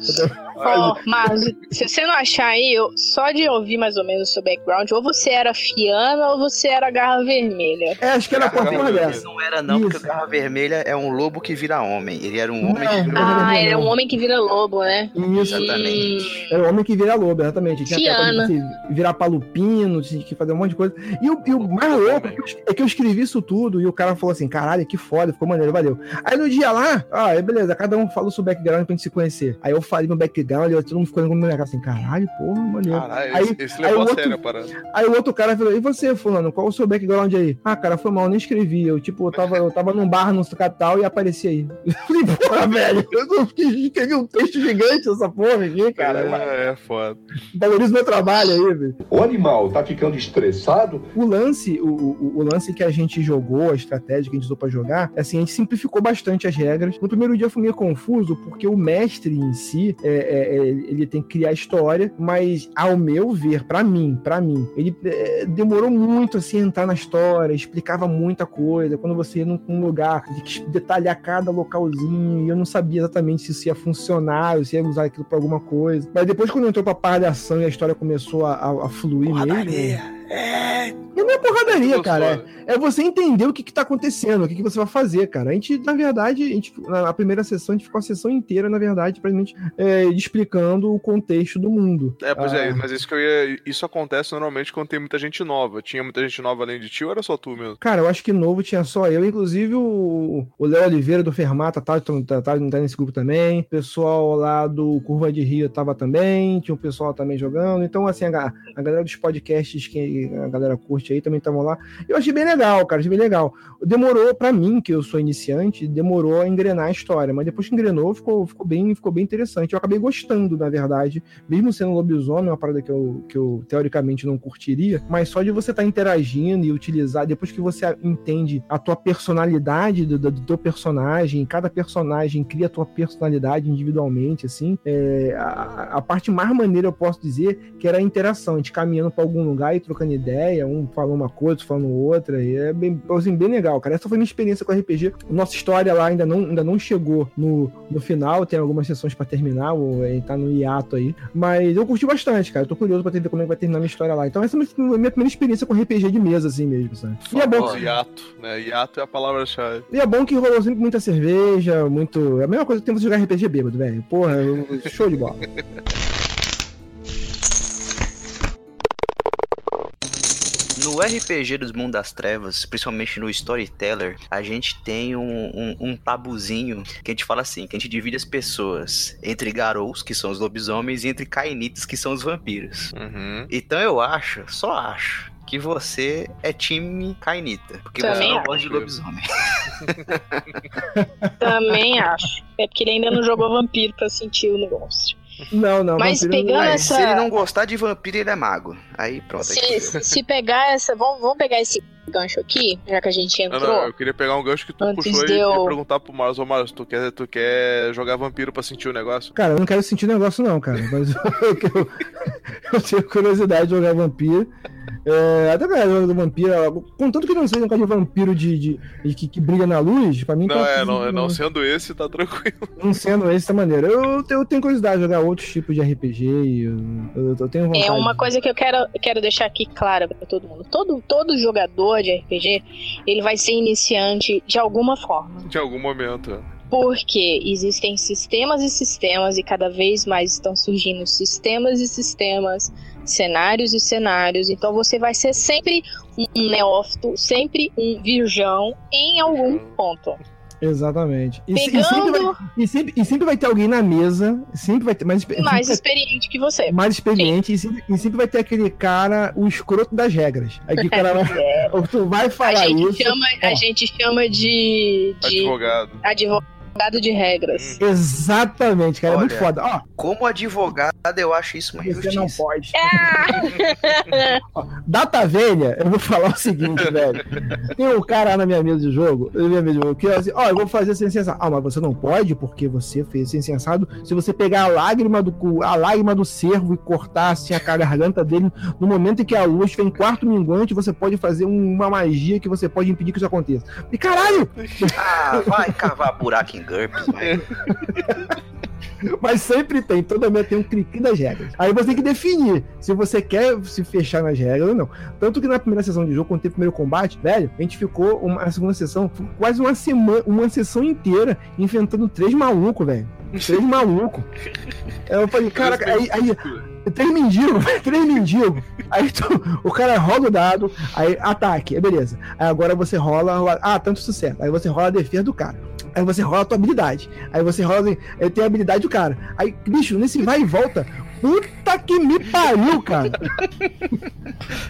Ó, mas se você não achar aí, eu- só de ouvir mais ou menos o seu background, ou você era Fiana ou você era Garra Vermelha. É, acho que era Garra porra vermelha. dessa. Não era não, porque o Isso. Garra Vermelha é um lobo que vira homem. Ele era um Não, homem que Garra Ah, Vermelha ele é um homem que vira lobo, né? Isso. Exatamente. Era o homem que vira lobo, exatamente. Tinha até Fiana. você virar palupino, tinha que fazer um monte de coisa. E o, e o mais louco é que eu- é que eu escrevi isso tudo e o cara falou assim: caralho, que foda, ficou maneiro, valeu. Aí no dia lá, ah, é beleza, cada um fala o seu background pra gente se conhecer. Aí eu falei meu background e todo mundo ficou olhando minha cara assim: caralho, porra, maneiro. Caralho, Aí- esse, esse aí levou o a outro- sério a parada. Aí o outro cara falou, e você, fulano, qual o seu background aí? Ah, cara, foi mal, eu nem escrevi. Eu, tipo, eu tava, eu tava num bar no capital e apareci aí. (laughs) Eu falei, porra, (laughs) velho, eu não escrevi um texto gigante essa porra aqui, cara. É, é foda. Valoriza meu trabalho aí, velho. O animal tá ficando estressado, O lance, o, o, o lance que a gente jogou, a estratégia que a gente usou pra jogar, assim, a gente simplificou bastante as regras. No primeiro dia foi meio confuso, porque o mestre em si, é, é, é, ele tem que criar história, mas ao meu ver, para mim, para mim, ele é, demorou muito assim a entrar na história, explicava muita coisa. Quando você ia num, num lugar, tinha que detalhar cada localzinho, e eu não sabia exatamente se isso ia funcionar, se ia usar aquilo pra alguma coisa. Mas depois, quando entrou pra parte de ação e a história começou a, a, a fluir mesmo. É. Não é porradaria, cara. É, é você entender o que, que tá acontecendo, o que, que você vai fazer, cara. A gente, na verdade, a gente, na primeira sessão, a gente ficou a sessão inteira, na verdade, pra gente é, explicando o contexto do mundo. É, pois é, Ah. mas isso que eu ia. Isso acontece normalmente quando tem muita gente nova. Tinha muita gente nova além de ti ou era só tu mesmo? Cara, eu acho que novo tinha só eu, inclusive o o Léo Oliveira do Fermata tá, tá, tá, tá nesse grupo também. O pessoal lá do Curva de Rio tava também. Tinha um pessoal também jogando. Então, assim, a, a galera dos podcasts que a galera curte aí também estavam lá. Eu achei bem legal, cara, achei bem legal. Demorou pra mim, que eu sou iniciante, demorou a engrenar a história, mas depois que engrenou, ficou, ficou, bem, ficou bem interessante. Eu acabei gostando, na verdade, mesmo sendo lobisomem, uma parada que eu, que eu teoricamente não curtiria, mas só de você estar interagindo e utilizar, depois que você entende a tua personalidade do, do, do teu personagem, cada personagem cria a tua personalidade individualmente, assim, é, a, a parte mais maneira eu posso dizer que era a interação, a gente caminhando pra algum lugar e trocando ideia, um falando uma coisa, outro falando outra, e é bem, assim, bem legal, cara. Essa foi minha experiência com RPG. Nossa história lá ainda não, ainda não chegou no, no final, tem algumas sessões pra terminar, ou tá no hiato aí, mas eu curti bastante, cara. Eu tô curioso pra ver como é que vai terminar a minha história lá. Então essa é a minha primeira experiência com RPG de mesa, assim mesmo, sabe? E é bom, Famoso. Hiato, né? Hiato é a palavra-chave. e é bom que rolou sempre muita cerveja, muito. É a mesma coisa que tem você jogar RPG bêbado, velho. Porra, show de bola. (laughs) No RPG dos Mundos das Trevas, principalmente no Storyteller, a gente tem um, um, um tabuzinho que a gente fala assim, que a gente divide as pessoas entre garous, que são os lobisomens, e entre cainites, que são os vampiros. Uhum. Então eu acho, só acho, que você é time cainita, porque você Também não acho. gosta de lobisomem. (laughs) Também acho. É porque ele ainda não jogou vampiro pra sentir o negócio. Não, não. Mas vampiro pegando Mas essa- se ele não gostar de vampiro, ele é mago. Aí pronto. aí Se, se pegar essa. Vamos, vamos pegar esse gancho aqui, já que a gente Não, entrou. não, eu queria pegar um gancho que tu Antes puxou de e, eu- e perguntar pro Marlos, ô Marlos, tu quer, tu quer jogar vampiro pra sentir o negócio? Cara, eu não quero sentir negócio, não, cara. Mas (laughs) eu, eu, eu tenho curiosidade de jogar vampiro. É, até pra jogar do vampiro, contanto que não seja um cara de vampiro de, de, de que, que brilha na luz, pra mim Não, tá- é, não, não sendo esse, tá tranquilo. não sendo essa maneira. Eu, eu tenho curiosidade de jogar outros tipos de RPG e eu, eu, eu tenho vontade. É uma coisa que eu quero, quero deixar aqui clara pra todo mundo. Todo, todo jogador de RPG, ele vai ser iniciante de alguma forma. De algum momento. Porque existem sistemas e sistemas, e cada vez mais estão surgindo sistemas e sistemas, cenários e cenários. Então você vai ser sempre um neófito, sempre um virgão em algum ponto. Exatamente. E, se- e sempre vai, Pegando e, sempre, e sempre vai ter alguém na mesa, sempre vai ter mais, mais experiente que você. mais experiente e sempre, e sempre vai ter aquele cara, o escroto das regras. Aí que o cara vai, (laughs) (laughs) tu vai A falar gente, isso. chama, a ó. gente chama de, de Advogado. advogado de regras. Exatamente, cara. É muito Olha, foda. Ó, Como advogado, eu acho isso uma você não injustiça. pode. (laughs) Data velha, eu vou falar o seguinte, (laughs) velho. Tem um cara lá na minha mesa de jogo, na minha mesa de jogo, que é assim, ó, eu vou fazer sem sensado. Ah, mas você não pode, porque você fez sem sensado. Se você pegar a lágrima do cu- a lágrima do cervo e cortar assim a garganta dele, no momento em que a luz estiver em quarto minguante, você pode fazer um- uma magia que você pode impedir que isso aconteça. E caralho! Ah, vai cavar buraco em GURPS, vai. (laughs) Mas sempre tem, toda vez tem um clique das regras. Aí você tem que definir se você quer se fechar nas regras ou não. Tanto que na primeira sessão de jogo, quando teve o primeiro combate, velho, a gente ficou uma, segunda sessão, quase uma semana, uma sessão inteira enfrentando três malucos, velho. Três malucos. Eu falei, cara, aí, aí três mendigos, (laughs) três mendigos. Aí tu, o cara rola o dado, aí ataque, é beleza. Aí agora você rola, rola- ah, tanto sucesso. Aí você rola a defesa do cara. Aí você rola a tua habilidade. Aí você rola, aí tem a habilidade do cara. Aí, bicho, nesse vai e volta, puta Puta que me pariu, cara.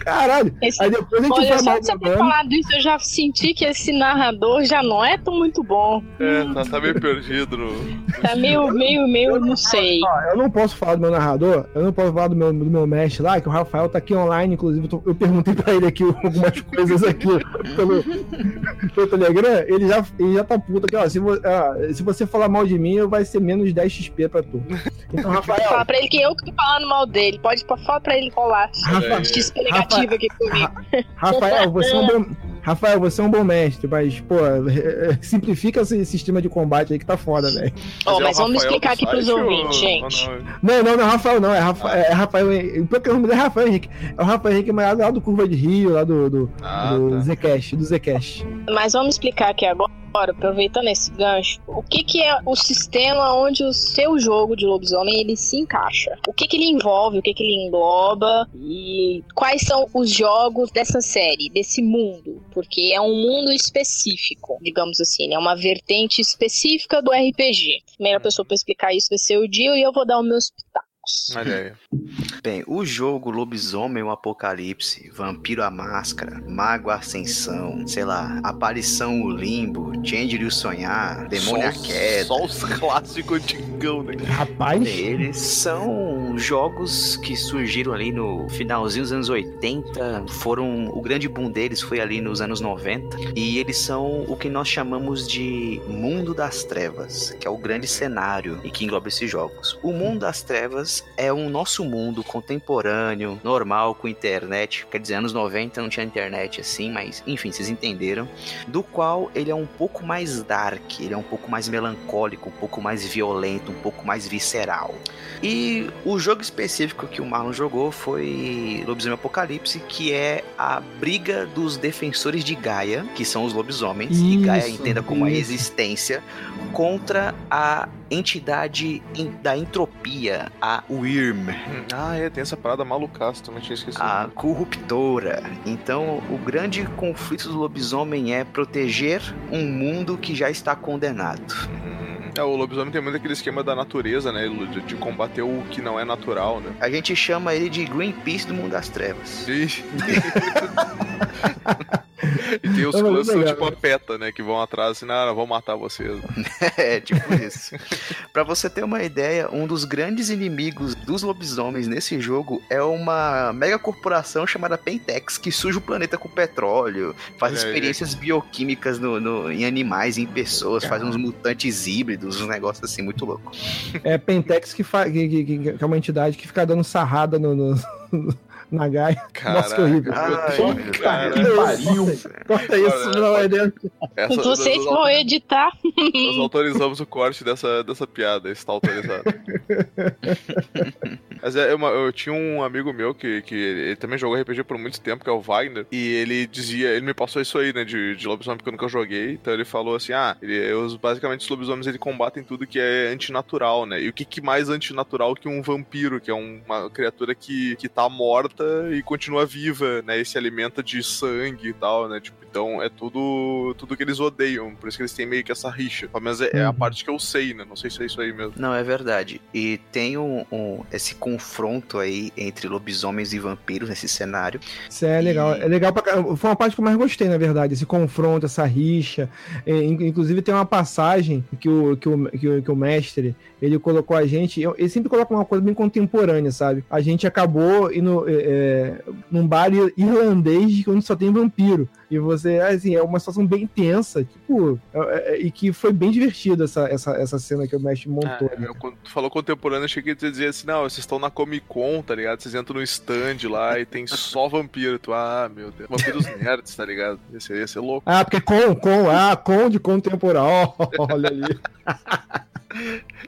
Caralho. Esse- Aí depois a gente Olha, vai só de você ter falado isso, eu já senti que esse narrador já não é tão muito bom. É, tá, tá meio perdido no. Tá meio, meio, meio, não sei. Ó, eu não posso falar do meu narrador, eu não posso falar do meu, do meu mestre lá, que o Rafael tá aqui online, inclusive eu tô- eu perguntei pra ele aqui algumas coisas aqui pelo, pelo Telegram, ele já, ele já tá puto aqui, ó se, vo- ó, se você falar mal de mim, vai ser menos 10 XP pra tu. Então, Rafael, Fala pra ele que eu que tô falando mal dele. Pode falar pra ele colar. Rafa- XP negativo aqui comigo. Rafael, você é um bom. Rafael, você é um bom mestre, mas, pô, (laughs) simplifica esse sistema de combate aí que tá foda, velho. Ó, é o mas vamos Rafael explicar aqui pros ouvintes, gente. não? Não, não, é Rafael, não. É, Rafa, é Rafael. O pior que o nome dele é Rafael Henrique. É o Rafael Henrique, mas lá do Curva de Rio, lá do, do, Ah, do tá. Zcash, do Zcash. Mas vamos explicar aqui agora, aproveitando esse gancho, o que, que é o sistema onde o seu jogo de lobisomem ele se encaixa. O que, que ele envolve, o que, que ele engloba e quais são os jogos dessa série, desse mundo. Porque é um mundo específico, digamos assim, né? uma vertente específica do RPG. A primeira pessoa para explicar isso vai ser o Dio e eu vou dar os meus pitacos. Olha aí. Bem, o jogo Lobisomem o Apocalipse, Vampiro a Máscara, Mago a Ascensão, sei lá, Aparição o Limbo, Change e o Sonhar, Demônio a Só os- Queda. Só os clássicos antigão, né? Rapaz, Eles são jogos que surgiram ali no finalzinho dos anos 80, foram o grande boom deles foi ali nos anos 90 e eles são o que nós chamamos de Mundo das Trevas, que é o grande cenário e que engloba esses jogos. O Mundo das Trevas é um nosso mundo contemporâneo, normal com internet, quer dizer, anos 90 não tinha internet assim, mas enfim, vocês entenderam, do qual ele é um pouco mais dark, ele é um pouco mais melancólico, um pouco mais violento, um pouco mais visceral. E o jogo específico que o Marlon jogou foi Lobisomem Apocalipse, que é a briga dos defensores de Gaia, que são os lobisomens, e Gaia Isso, entenda como a isso. existência, contra a entidade en- da entropia, a Wyrm, Ah, é, tem essa parada malucaça, também tinha esquecido. a corruptora. Então, o grande conflito do lobisomem é proteger um mundo que já está condenado. Hum, É, o lobisomem tem muito aquele esquema da natureza, né? De, de combater o que não é natural, né? A gente chama ele de Greenpeace do mundo das trevas. (laughs) E, tem os Não, clãs que são tipo a PETA, né? Que vão atrás assim, não, não, vão matar vocês. (laughs) É, tipo isso. Pra você ter uma ideia, um dos grandes inimigos dos lobisomens nesse jogo é uma mega corporação chamada Pentex, que suja o planeta com petróleo, faz aí. experiências bioquímicas no, no- em animais, em pessoas, faz uns mutantes híbridos, uns negócios assim muito louco. é Pentex que, fa... que, que, que- que é uma entidade que fica dando sarrada no, no- na Gaia. (laughs) Nossa, que horrível. Ai, cara. Que pariu. Corta isso, não vai dentro. Essa- Vocês nós, vão editar. nós autorizamos o corte dessa, dessa piada, está autorizado. (laughs) Mas é, uma- eu tinha um amigo meu que, que ele também jogou RPG por muito tempo, que é o Wagner, e ele dizia, ele me passou isso aí, né, de, de lobisomem que eu nunca joguei, então ele falou assim, ah, ele, os, basicamente os lobisomens ele combatem tudo que é antinatural, né, e o que, que mais antinatural que um vampiro, que é um- uma criatura que, que tá morta e continua viva, né, e se alimenta de sangue e tal, né, tipo, então é tudo, tudo que eles odeiam, por isso que eles têm meio que essa rixa, pelo menos é, é a Uhum. parte que eu sei, né, não sei se é isso aí mesmo. Não, é verdade. E tem um, um- esse confronto aí entre lobisomens e vampiros nesse cenário. Isso é legal. É legal pra. Foi uma parte que eu mais gostei, na verdade. Esse confronto, essa rixa. É, in- inclusive, tem uma passagem que o, que o, que o, que o mestre ele colocou a gente. Ele sempre coloca uma coisa bem contemporânea, sabe? A gente acabou indo é, é, num bar ir- irlandês onde só tem vampiro. E você, assim, é uma situação bem tensa, tipo, é- é- e que foi bem divertida essa, essa, essa cena que o mestre montou. É, né? eu, quando tu falou contemporâneo, eu achei que ia dizer assim, não, vocês estão na Comic Con, tá ligado? Vocês entram no stand lá e tem só (laughs) vampiro. Tu, ah, meu Deus. Vampiros nerds, tá ligado? Esse aí ia ser louco. Ah, porque com, com, ah, com de contemporâneo. (laughs) Olha ali.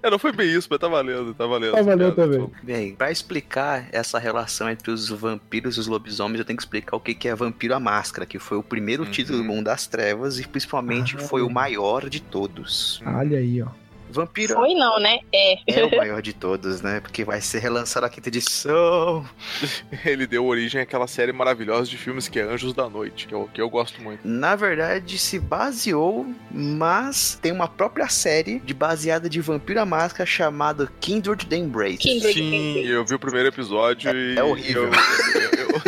É, não foi bem isso, mas tá valendo, tá valendo. Tá essa valendo piada. também. Bem, pra explicar essa relação entre os vampiros e os lobisomens, eu tenho que explicar o que que é Vampiro à Máscara, que foi o primeiro Uhum. título do Mundo das Trevas e principalmente Ah. foi o maior de todos. Olha aí, ó. Vampiro Foi não, né? É. é o maior de todos, né? Porque vai ser relançado a quinta edição. (laughs) Ele deu origem àquela série maravilhosa de filmes que é Anjos da Noite, que eu, que eu gosto muito. Na verdade, se baseou, mas tem uma própria série de baseada de Vampiro à Máscara chamada Kindred the Embrace. Kindred. Sim, eu vi o primeiro episódio e. é horrível. Eu, eu-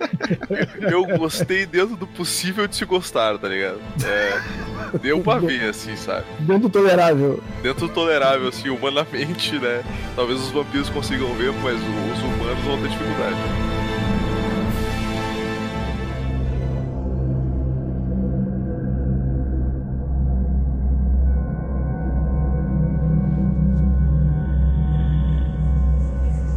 eu- (laughs) eu gostei dentro do possível de se gostar, tá ligado? É, deu pra ver, assim, sabe? Dentro do tolerável. Dentro do tolerável, assim, humanamente, né? Talvez os vampiros consigam ver, mas os humanos vão ter dificuldade.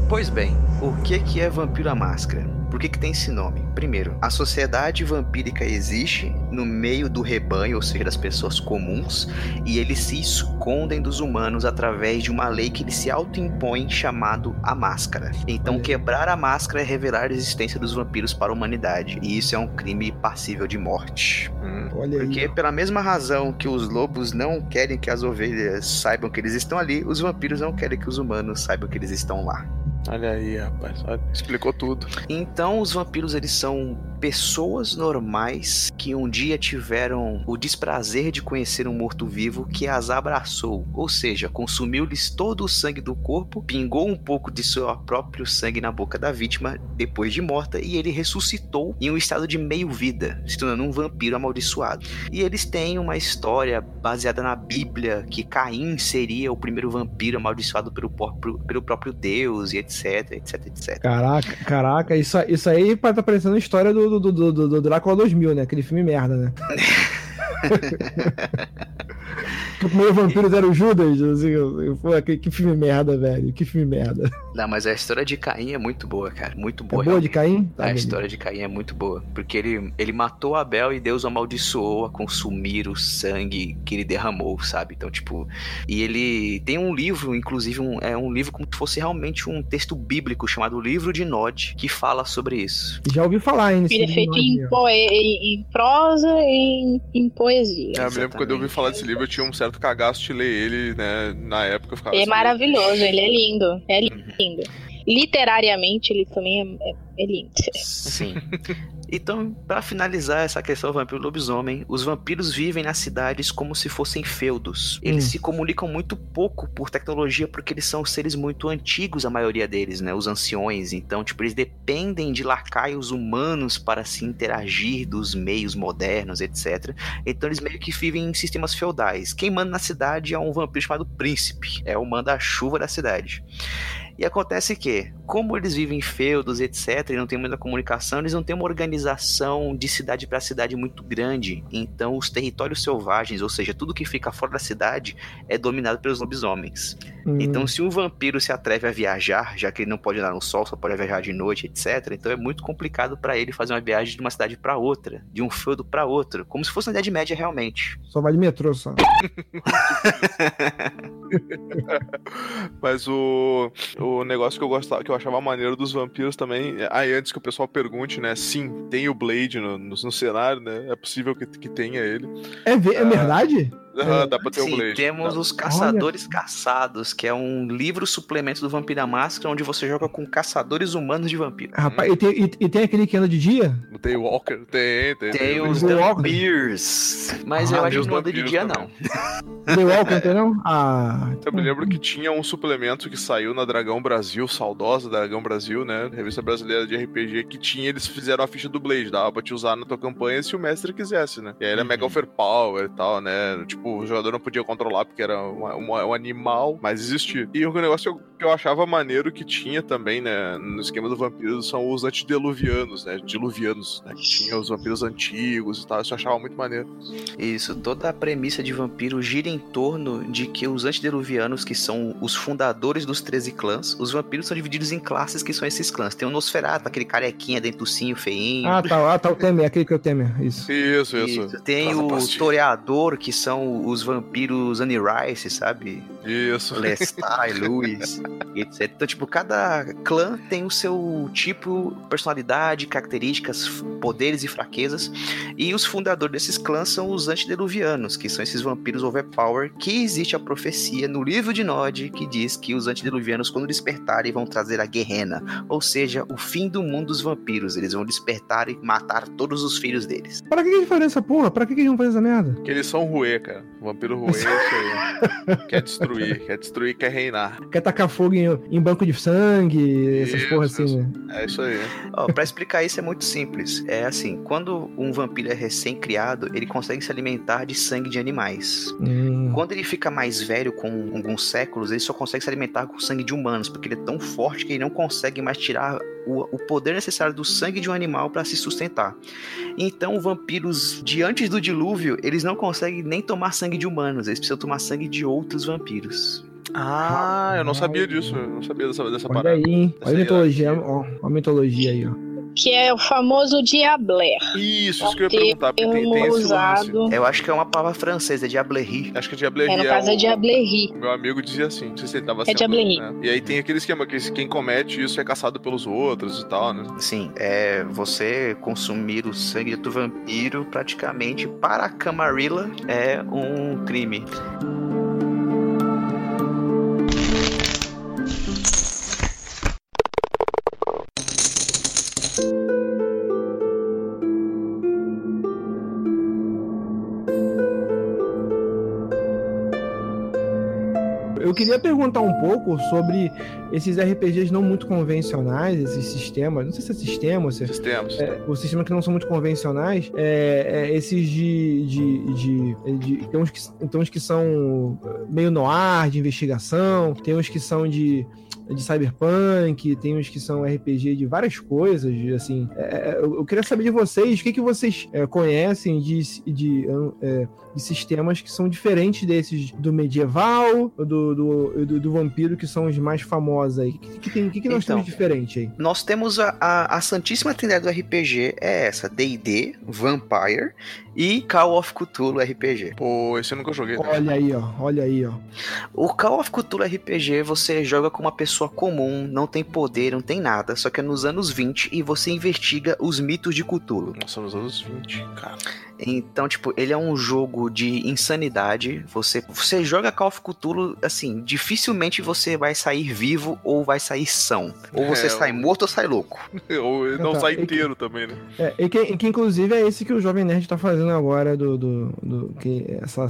Pois bem, o que que é Vampiro à Máscara? Por que que tem esse nome? Primeiro, a sociedade vampírica existe no meio do rebanho, ou seja, das pessoas comuns, e eles se escondem dos humanos através de uma lei que eles se autoimpõem chamado a máscara. Então, quebrar a máscara é revelar a existência dos vampiros para a humanidade, e isso é um crime passível de morte. Hum. Olha aí. Porque pela mesma razão que os lobos não querem que as ovelhas saibam que eles estão ali, os vampiros não querem que os humanos saibam que eles estão lá. Olha aí, rapaz. olha, explicou tudo. Então os vampiros eles são pessoas normais que um dia tiveram o desprazer de conhecer um morto-vivo que as abraçou, ou seja, consumiu-lhes todo o sangue do corpo, pingou um pouco de seu próprio sangue na boca da vítima depois de morta e ele ressuscitou em um estado de meio-vida, se tornando um vampiro amaldiçoado. E eles têm uma história baseada na Bíblia que Caim seria o primeiro vampiro amaldiçoado pelo próprio, pelo próprio Deus e etc, etc, etc. Caraca, caraca, isso, isso aí tá parecendo a história do, do, do, do, do Drácula 2000, né? Aquele filme merda, né? (laughs) (laughs) que o primeiro vampiro era o Judas, assim, eu- eu- pô, que, que filme merda, velho, que filme merda. Não, mas a história de Caim é muito boa, cara. Muito É boa. boa de. Caim? Tá, a beleza. história de Caim é muito boa. Porque ele, ele matou Abel e Deus o amaldiçoou a consumir o sangue que ele derramou, sabe? Então, tipo. E ele tem um livro, inclusive, um, é um livro como se fosse realmente um texto bíblico chamado Livro de Nod, que fala sobre isso. Já ouvi falar, hein? nesse Ele é feito em, em- em prosa e em, em poesia. É, eu me lembro quando eu ouvi falar desse livro, eu tinha um certo cagaço de ler ele, né? Na época eu ficava Ele é assim, maravilhoso, ele é lindo. É Uhum. lindo. Literariamente, ele também é, é- é lindo. Sim. (laughs) Então, pra finalizar essa questão do vampiro e lobisomem, os vampiros vivem nas cidades como se fossem feudos. Eles Hum. se comunicam muito pouco por tecnologia porque eles são seres muito antigos, a maioria deles, né? Os anciões. Então, tipo, eles dependem de lacaios humanos para se interagir dos meios modernos, etc. Então, eles meio que vivem em sistemas feudais. Quem manda na cidade é um vampiro chamado Príncipe. É o manda-chuva da cidade. E acontece que, como eles vivem em feudos, etc., e não tem muita comunicação, eles não têm uma organização de cidade para cidade muito grande. Então, os territórios selvagens, ou seja, tudo que fica fora da cidade, é dominado pelos lobisomens. Hum, Então, se um vampiro se atreve a viajar, já que ele não pode andar no sol, só pode viajar de noite, etc., então é muito complicado para ele fazer uma viagem de uma cidade para outra, de um feudo para outro, como se fosse na Idade Média realmente. Só vai de metrô, só. (laughs) (laughs) Mas o, o negócio que eu gostava, que eu achava maneiro dos vampiros também. é- Aí antes que o pessoal pergunte, né? Sim, tem o Blade no, no, no cenário, né? É possível que, que tenha ele. É, ve- é Ah. verdade? Ah, dá pra ter o Blade. temos Dá. os Caçadores Caçados, que é um livro suplemento do Vampiro à Máscara, onde você joga com caçadores humanos de vampiro. Rapaz, e tem, e, e tem aquele que anda de dia? Tem o Walker? Tem, tem. Tem o os The Walker. Vampirs, mas Ah, eu tem acho que não anda de vampiros dia, também. não. The Walker, entendeu? Ah. Eu me lembro que tinha um suplemento que saiu na Dragão Brasil, saudosa Dragão Brasil, né? Revista brasileira de RPG, que tinha, eles fizeram a ficha do Blade, dava pra te usar na tua campanha se o mestre quisesse, né? E aí é Uhum. mega overpower e tal, né? Tipo, o jogador não podia controlar porque era uma- um animal, mas existia. E o negócio que eu, eu achava maneiro que tinha também, né? No esquema do vampiro são os antediluvianos, né? Diluvianos, né? Que tinha os vampiros antigos e tal. Isso eu achava muito maneiro. Isso, toda a premissa de vampiro gira em torno de que os antediluvianos, que são os fundadores dos 13 clãs, os vampiros são divididos em classes que são esses clãs. Tem o Nosferatu, aquele carequinha dentucinho, feinho. Ah, tá, ah, tá o Temer, aquele que é o Temer, isso. Isso, isso. Isso. Tem Casa o Pastilha. Toreador, que são os vampiros Anirice, sabe? Isso. Lestat, Luz, (laughs) etc. Então, tipo, cada clã tem o seu tipo, personalidade, características, poderes e fraquezas. E os fundadores desses clãs são os antediluvianos, que são esses vampiros overpower, que existe a profecia no livro de Nod que diz que os antediluvianos, quando despertarem, vão trazer a guerrena, ou seja, o fim do mundo dos vampiros. Eles vão despertar e matar todos os filhos deles. Pra que que a gente faria essa porra? Pra que que a gente não faz essa merda? Que eles são ruê, cara. O vampiro ruê é (laughs) isso aí. quer destruir, quer destruir, quer reinar. Quer tacar fogo em, em banco de sangue, essas Isso, porra assim, isso. né? É isso aí. Ó, pra explicar isso é muito simples. É assim, quando um vampiro é recém-criado, ele consegue se alimentar de sangue de animais. Hum. Quando ele fica mais velho, com alguns séculos, ele só consegue se alimentar com sangue de humanos, porque ele é tão forte que ele não consegue mais tirar o, o poder necessário do sangue de um animal para se sustentar. Então, vampiros de antes do dilúvio, eles não conseguem nem tomar sangue de humanos, eles precisam tomar sangue de outros vampiros. Ah, eu não sabia disso. Eu não sabia dessa, dessa Olha parada. aí, Olha a aí, mitologia, ó. ó, ó a mitologia aí, ó. Que é o famoso Diabler. Isso, isso que eu ia perguntar, porque tem, tem esse lance. usado. Eu acho que é uma palavra francesa, é diablerie. Acho que Diablerie É, no caso é o- Diablerie. Meu amigo dizia assim, não sei se ele tava É sendo, Diablerie. né? E aí tem aquele esquema que quem comete isso é caçado pelos outros e tal, né? Sim, é você consumir o sangue do vampiro praticamente para a Camarilla é um crime. Eu queria perguntar um pouco sobre esses RPGs não muito convencionais, esses sistemas, não sei se é sistema ou se é Sistemas. é, os sistemas que não são muito convencionais, é, é, esses de, de, de, de- Tem uns que, tem uns que são meio no ar, de investigação, tem uns que são de, de cyberpunk, tem uns que são RPG de várias coisas, assim. é, eu, eu queria saber de vocês, o que, que vocês é, conhecem de, de, é, de sistemas que são diferentes desses do medieval, do, do, do, do vampiro, que são os mais famosos aí. O que, que, tem- que, que nós Então. temos de diferente aí? Nós temos a, a, a Santíssima Trindade do RPG, é essa: DD, Vampire e Call of Cthulhu RPG. Pô, esse eu nunca joguei. né? Olha aí, ó. Olha aí, ó. O Call of Cthulhu RPG você joga com uma pessoa comum, não tem poder, não tem nada, só que é nos anos 20 e você investiga os mitos de Cthulhu. Nossa, nos anos 20, cara. Então, tipo, ele é um jogo de insanidade. Você, você joga Call of Cthulhu, assim, dificilmente você vai sair vivo ou vai sair são. Ou você É, sai morto ou sai louco. (laughs) Ou não Tá, sai e que- inteiro também, né? É, e que, e que, inclusive é esse que o Jovem Nerd tá fazendo agora, do. do, do- que essa,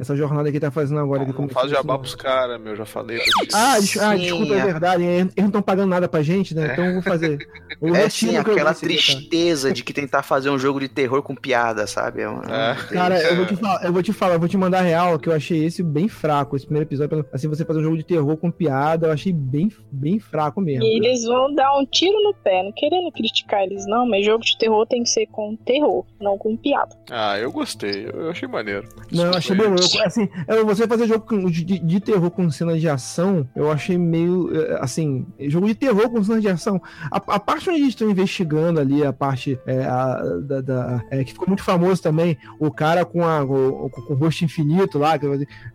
essa jornada que ele tá fazendo agora. Não, não faz jabá pros caras, meu, já falei. Ah, des- ah, Sim, desculpa, é é. verdade. Eles não estão pagando nada pra gente, né? Então eu vou fazer. (laughs) Eu É sim, aquela tá? tristeza de que tentar fazer um jogo de terror com piada, sabe? É uma- É. Cara, eu vou, te falar, eu vou te falar, eu vou te mandar real que eu achei esse bem fraco, esse primeiro episódio. Assim, você fazer um jogo de terror com piada, eu achei bem, bem fraco mesmo. E eles vão dar um tiro no pé, não querendo criticar eles, não, mas jogo de terror tem que ser com terror, não com piada. Ah, eu gostei, eu achei maneiro. Não, eu achei bem louco. Assim, é, você fazer jogo de, de terror com cena de ação, eu achei meio. é, Assim, jogo de terror com cena de ação. A, a parte onde eles estão investigando ali, a parte é, a- da, da- é, que ficou muito famoso também, o cara com, a, o, com, o rosto infinito lá,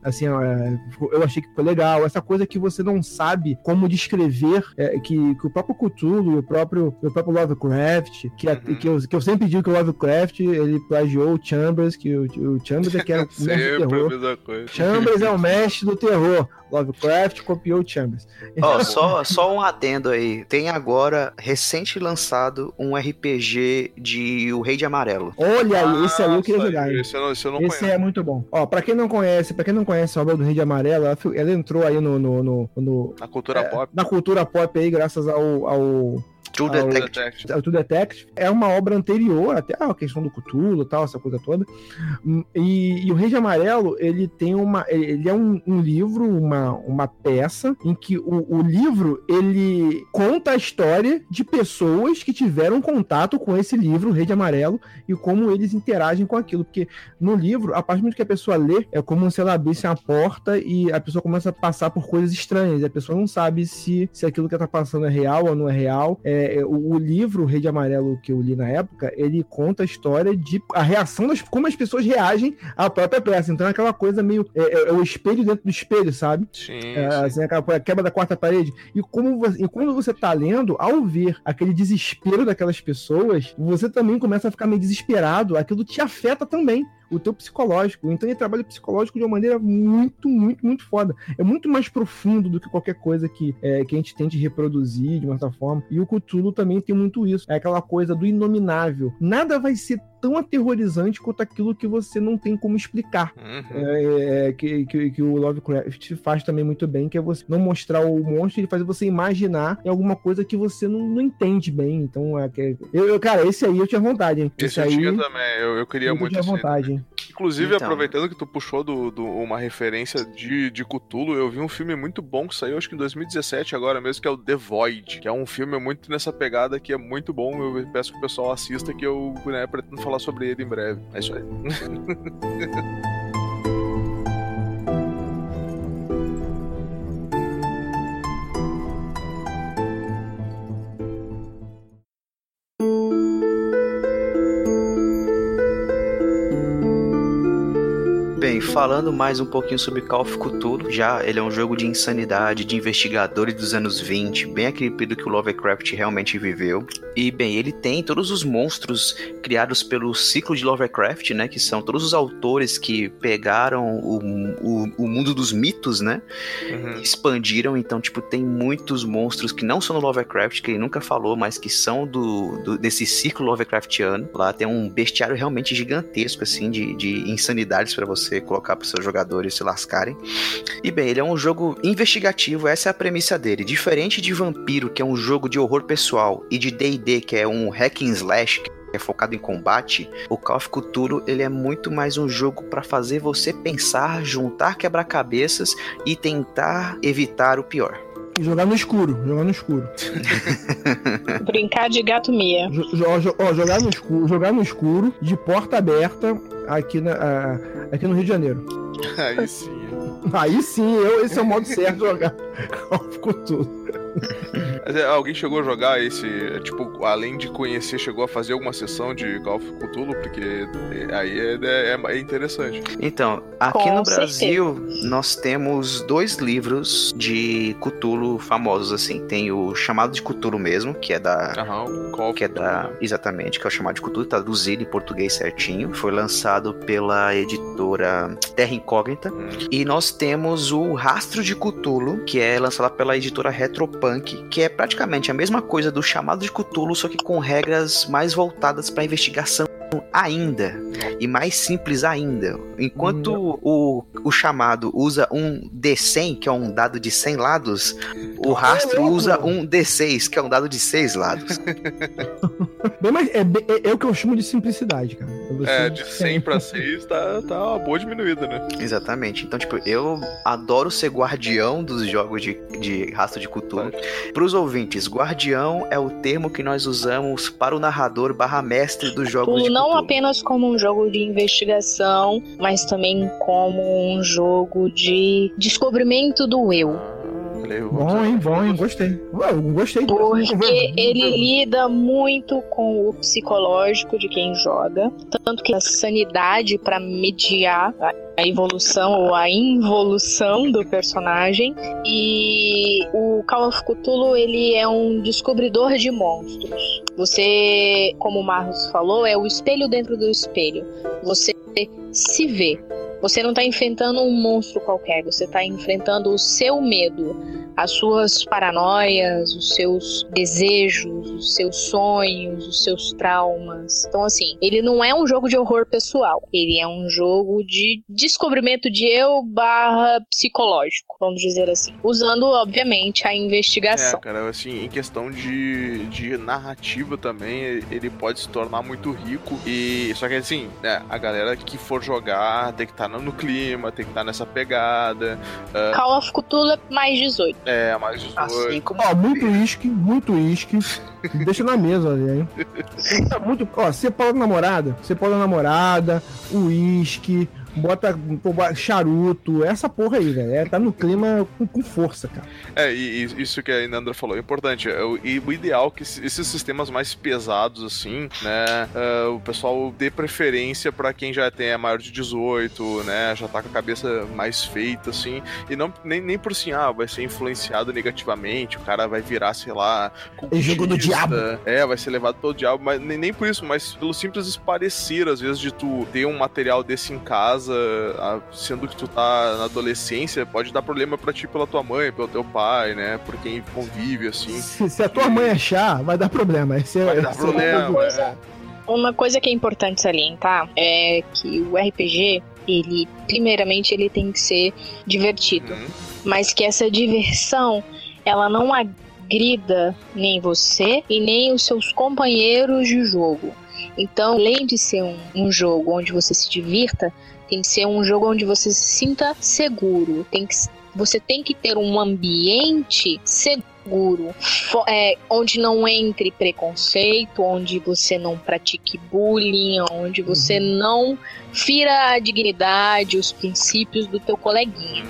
assim, é, eu achei que ficou legal. Essa coisa que você não sabe como descrever, é, que, que o próprio Cthulhu, o próprio, o próprio Lovecraft, que, Uhum. que, eu, que eu sempre digo que o Lovecraft ele plagiou o Chambers, que o, o Chambers é que era (laughs) Sempre a terror. mesma coisa. Chambers é o (laughs) mestre do terror. Lovecraft copiou o Chambers. Ó, só, só um adendo aí. Tem agora, recente lançado, um RPG de O Rei de Amarelo. Olha aí, esse aí eu queria Nossa, jogar. Esse eu não, esse eu não Esse conheço. é muito bom. Ó, pra quem não conhece, para quem não conhece a obra do Rei de Amarelo, ela, ela entrou aí no, no, no- no- Na cultura é, pop. na cultura pop aí, graças ao, ao, True Detective. Detective. ao True Detective. É uma obra anterior, até a questão do Cthulhu e tal, essa coisa toda. Hum, E, e o Rei de Amarelo, ele tem uma. Ele é um, um livro, uma, uma peça, em que o, o livro ele conta a história de pessoas que tiveram contato com esse livro, o Rei de Amarelo, e como eles interagem com aquilo. Porque no livro, a partir do momento que a pessoa lê, é como se ela abrisse uma porta e a pessoa começa a passar por coisas estranhas. A pessoa não sabe se, se aquilo que ela tá passando é real ou não é real. É, é, o, o livro Rede Amarelo que eu li na época, ele conta a história de a reação das como as pessoas reagem à própria peça. Então é aquela coisa meio é, é- é o espelho dentro do espelho, sabe? Sim, É, sim. assim, aquela quebra da quarta parede. E como você, e quando você tá lendo, ao ver aquele desespero daquelas pessoas, você também começa a ficar meio desesperado. Aquilo te afeta também. O teu psicológico. Então ele trabalha o psicológico de uma maneira muito, muito, muito foda. É muito mais profundo do que qualquer coisa que, é, que a gente tente reproduzir de uma certa forma. E o Cthulhu também tem muito isso. É aquela coisa do inominável. Nada vai ser tão aterrorizante quanto aquilo que você não tem como explicar. Uhum. É, é, que, que, que o Lovecraft faz também muito bem, que é você não mostrar o monstro e fazer você imaginar em alguma coisa que você não, não entende bem. Então, é, que- eu, eu- cara, esse aí eu tinha vontade, hein? Esse eu aí tinha também, eu, eu queria eu muito tinha esse aí vontade, hein? Inclusive, Então. aproveitando que tu puxou do, do- uma referência de, de Cthulhu, eu vi um filme muito bom que saiu acho que em 2017 agora mesmo, que é o The Void, que é um filme muito nessa pegada que é muito bom. Eu peço que o pessoal assista que eu né, pretendo falar sobre ele em breve. É isso aí. (laughs) Bem, falando mais um pouquinho sobre Call of Cthulhu, já ele é um jogo de insanidade, de investigadores dos anos 20, bem aquele período que o Lovecraft realmente viveu. E bem, ele tem todos os monstros criados pelo ciclo de Lovecraft, né, que são todos os autores que pegaram o, o, o mundo dos mitos, né, Uhum. expandiram, então, tipo, tem muitos monstros que não são do Lovecraft, que ele nunca falou, mas que são do, do- desse ciclo Lovecraftiano. Lá tem um bestiário realmente gigantesco, assim, de, de insanidades pra você colocar pros seus jogadores se lascarem. E bem, ele é um jogo investigativo, essa é a premissa dele. Diferente de Vampiro, que é um jogo de horror pessoal, e de D&D, que é um hack and slash, que é focado em combate, o Call of Cthulhu ele é muito mais um jogo pra fazer você pensar, juntar quebra-cabeças e tentar evitar o pior. E jogar no escuro, jogar no escuro. (laughs) Brincar de gato mia. Jo- jo- ó, jogar no escuro, jogar no escuro, de porta aberta, aqui, na, aqui no Rio de Janeiro. Aí sim. Aí sim, eu, esse é o modo certo de jogar (laughs) of Cthulhu. (laughs) Mas, é, alguém chegou a jogar esse, é, tipo, além de conhecer, chegou a fazer alguma sessão de Call of Cthulhu? Porque é, aí é, é- é interessante. Então, aqui Com no Brasil, nós temos dois livros de Cthulhu famosos, assim. Tem o Chamado de Cthulhu mesmo, que é da... Aham, Call of Que é da. Exatamente, que é o chamado de Cthulhu, traduzido em português certinho. Foi lançado pela editora Terra Incógnita. Hum. E nós temos o Rastro de Cthulhu, que é lançado pela editora Retropunk, que é praticamente a mesma coisa do chamado de Cthulhu, só que com regras mais voltadas para investigação ainda e mais simples ainda. Enquanto o, o chamado usa um D100, que é um dado de 100 lados, o rastro louco! usa um D6, que é um dado de 6 lados. (laughs) Bem, mas é, é- é o que eu chamo de simplicidade, cara. É, de 100 pra (laughs) 6 tá, tá uma boa diminuída, né? Exatamente. Então, tipo, eu adoro ser guardião dos jogos de, de rastro de Cthulhu. Para os ouvintes, guardião é o termo que nós usamos para o narrador barra mestre dos jogos de Cthulhu não apenas como um jogo de investigação, mas também como um jogo de descobrimento do eu. Olha eu- Bom, hein? Bom, hein? Gostei. Ué, gostei. Porque ele lida muito com o psicológico de quem joga, tanto que a sanidade para mediar a- a evolução ou a involução do personagem. E o Call of Cthulhu ele é um descobridor de monstros. Você, como o Marcos falou, é o espelho dentro do espelho. Você se vê. Você não está enfrentando um monstro qualquer, você está enfrentando o seu medo, as suas paranoias, os seus desejos, os seus sonhos, os seus traumas. Então, assim, ele não é um jogo de horror pessoal, ele é um jogo de descobrimento de eu barra psicológico, vamos dizer assim. Usando, obviamente, a É, investigação. cara, assim, em questão de, de narrativa também, ele pode se tornar muito rico. E só que assim, né, a galera que for jogar tem que estar no clima, tem que estar nessa pegada. Call of Cthulhu é mais 18. É, mais 18. Assim como Ó, muito uísque, muito uísque. Deixa na mesa ali, hein? Tá (laughs) muito, ó, você pode namorada, você pode namorada, uísque, bota charuto, essa porra aí, velho. É, tá no clima com, com força, cara. É, e, isso que a Inandra falou é importante. É E o ideal é que esses sistemas mais pesados, assim, né, é, o pessoal dê preferência pra quem já tem é maior de 18, né, já tá com a cabeça mais feita, assim, e não nem, nem por assim, ah, vai ser influenciado negativamente, o cara vai virar, sei lá, É jogo do cultista, diabo. É, vai ser levado pelo diabo, mas nem, nem por isso, mas pelo simples parecer, às vezes, de tu ter um material desse em casa, ah, sendo que tu tá na adolescência, pode dar problema pra ti pela tua mãe, pelo teu pai, né? Por quem convive, assim. Se, se a tua mãe achar, vai dar problema. Esse é- Vai dar esse é- problema. coisa- é. Uma coisa que é importante salientar é que o RPG, ele, primeiramente, ele tem que ser divertido. Uhum. mas que essa diversão ela não agrida nem você e nem os seus companheiros de jogo. Então, além de ser um, um jogo onde você se divirta, tem que ser um jogo onde você se sinta seguro. Tem que, você tem que ter um ambiente seguro, é, onde não entre preconceito, onde você não pratique bullying, onde você não fira a dignidade, os princípios do teu coleguinha.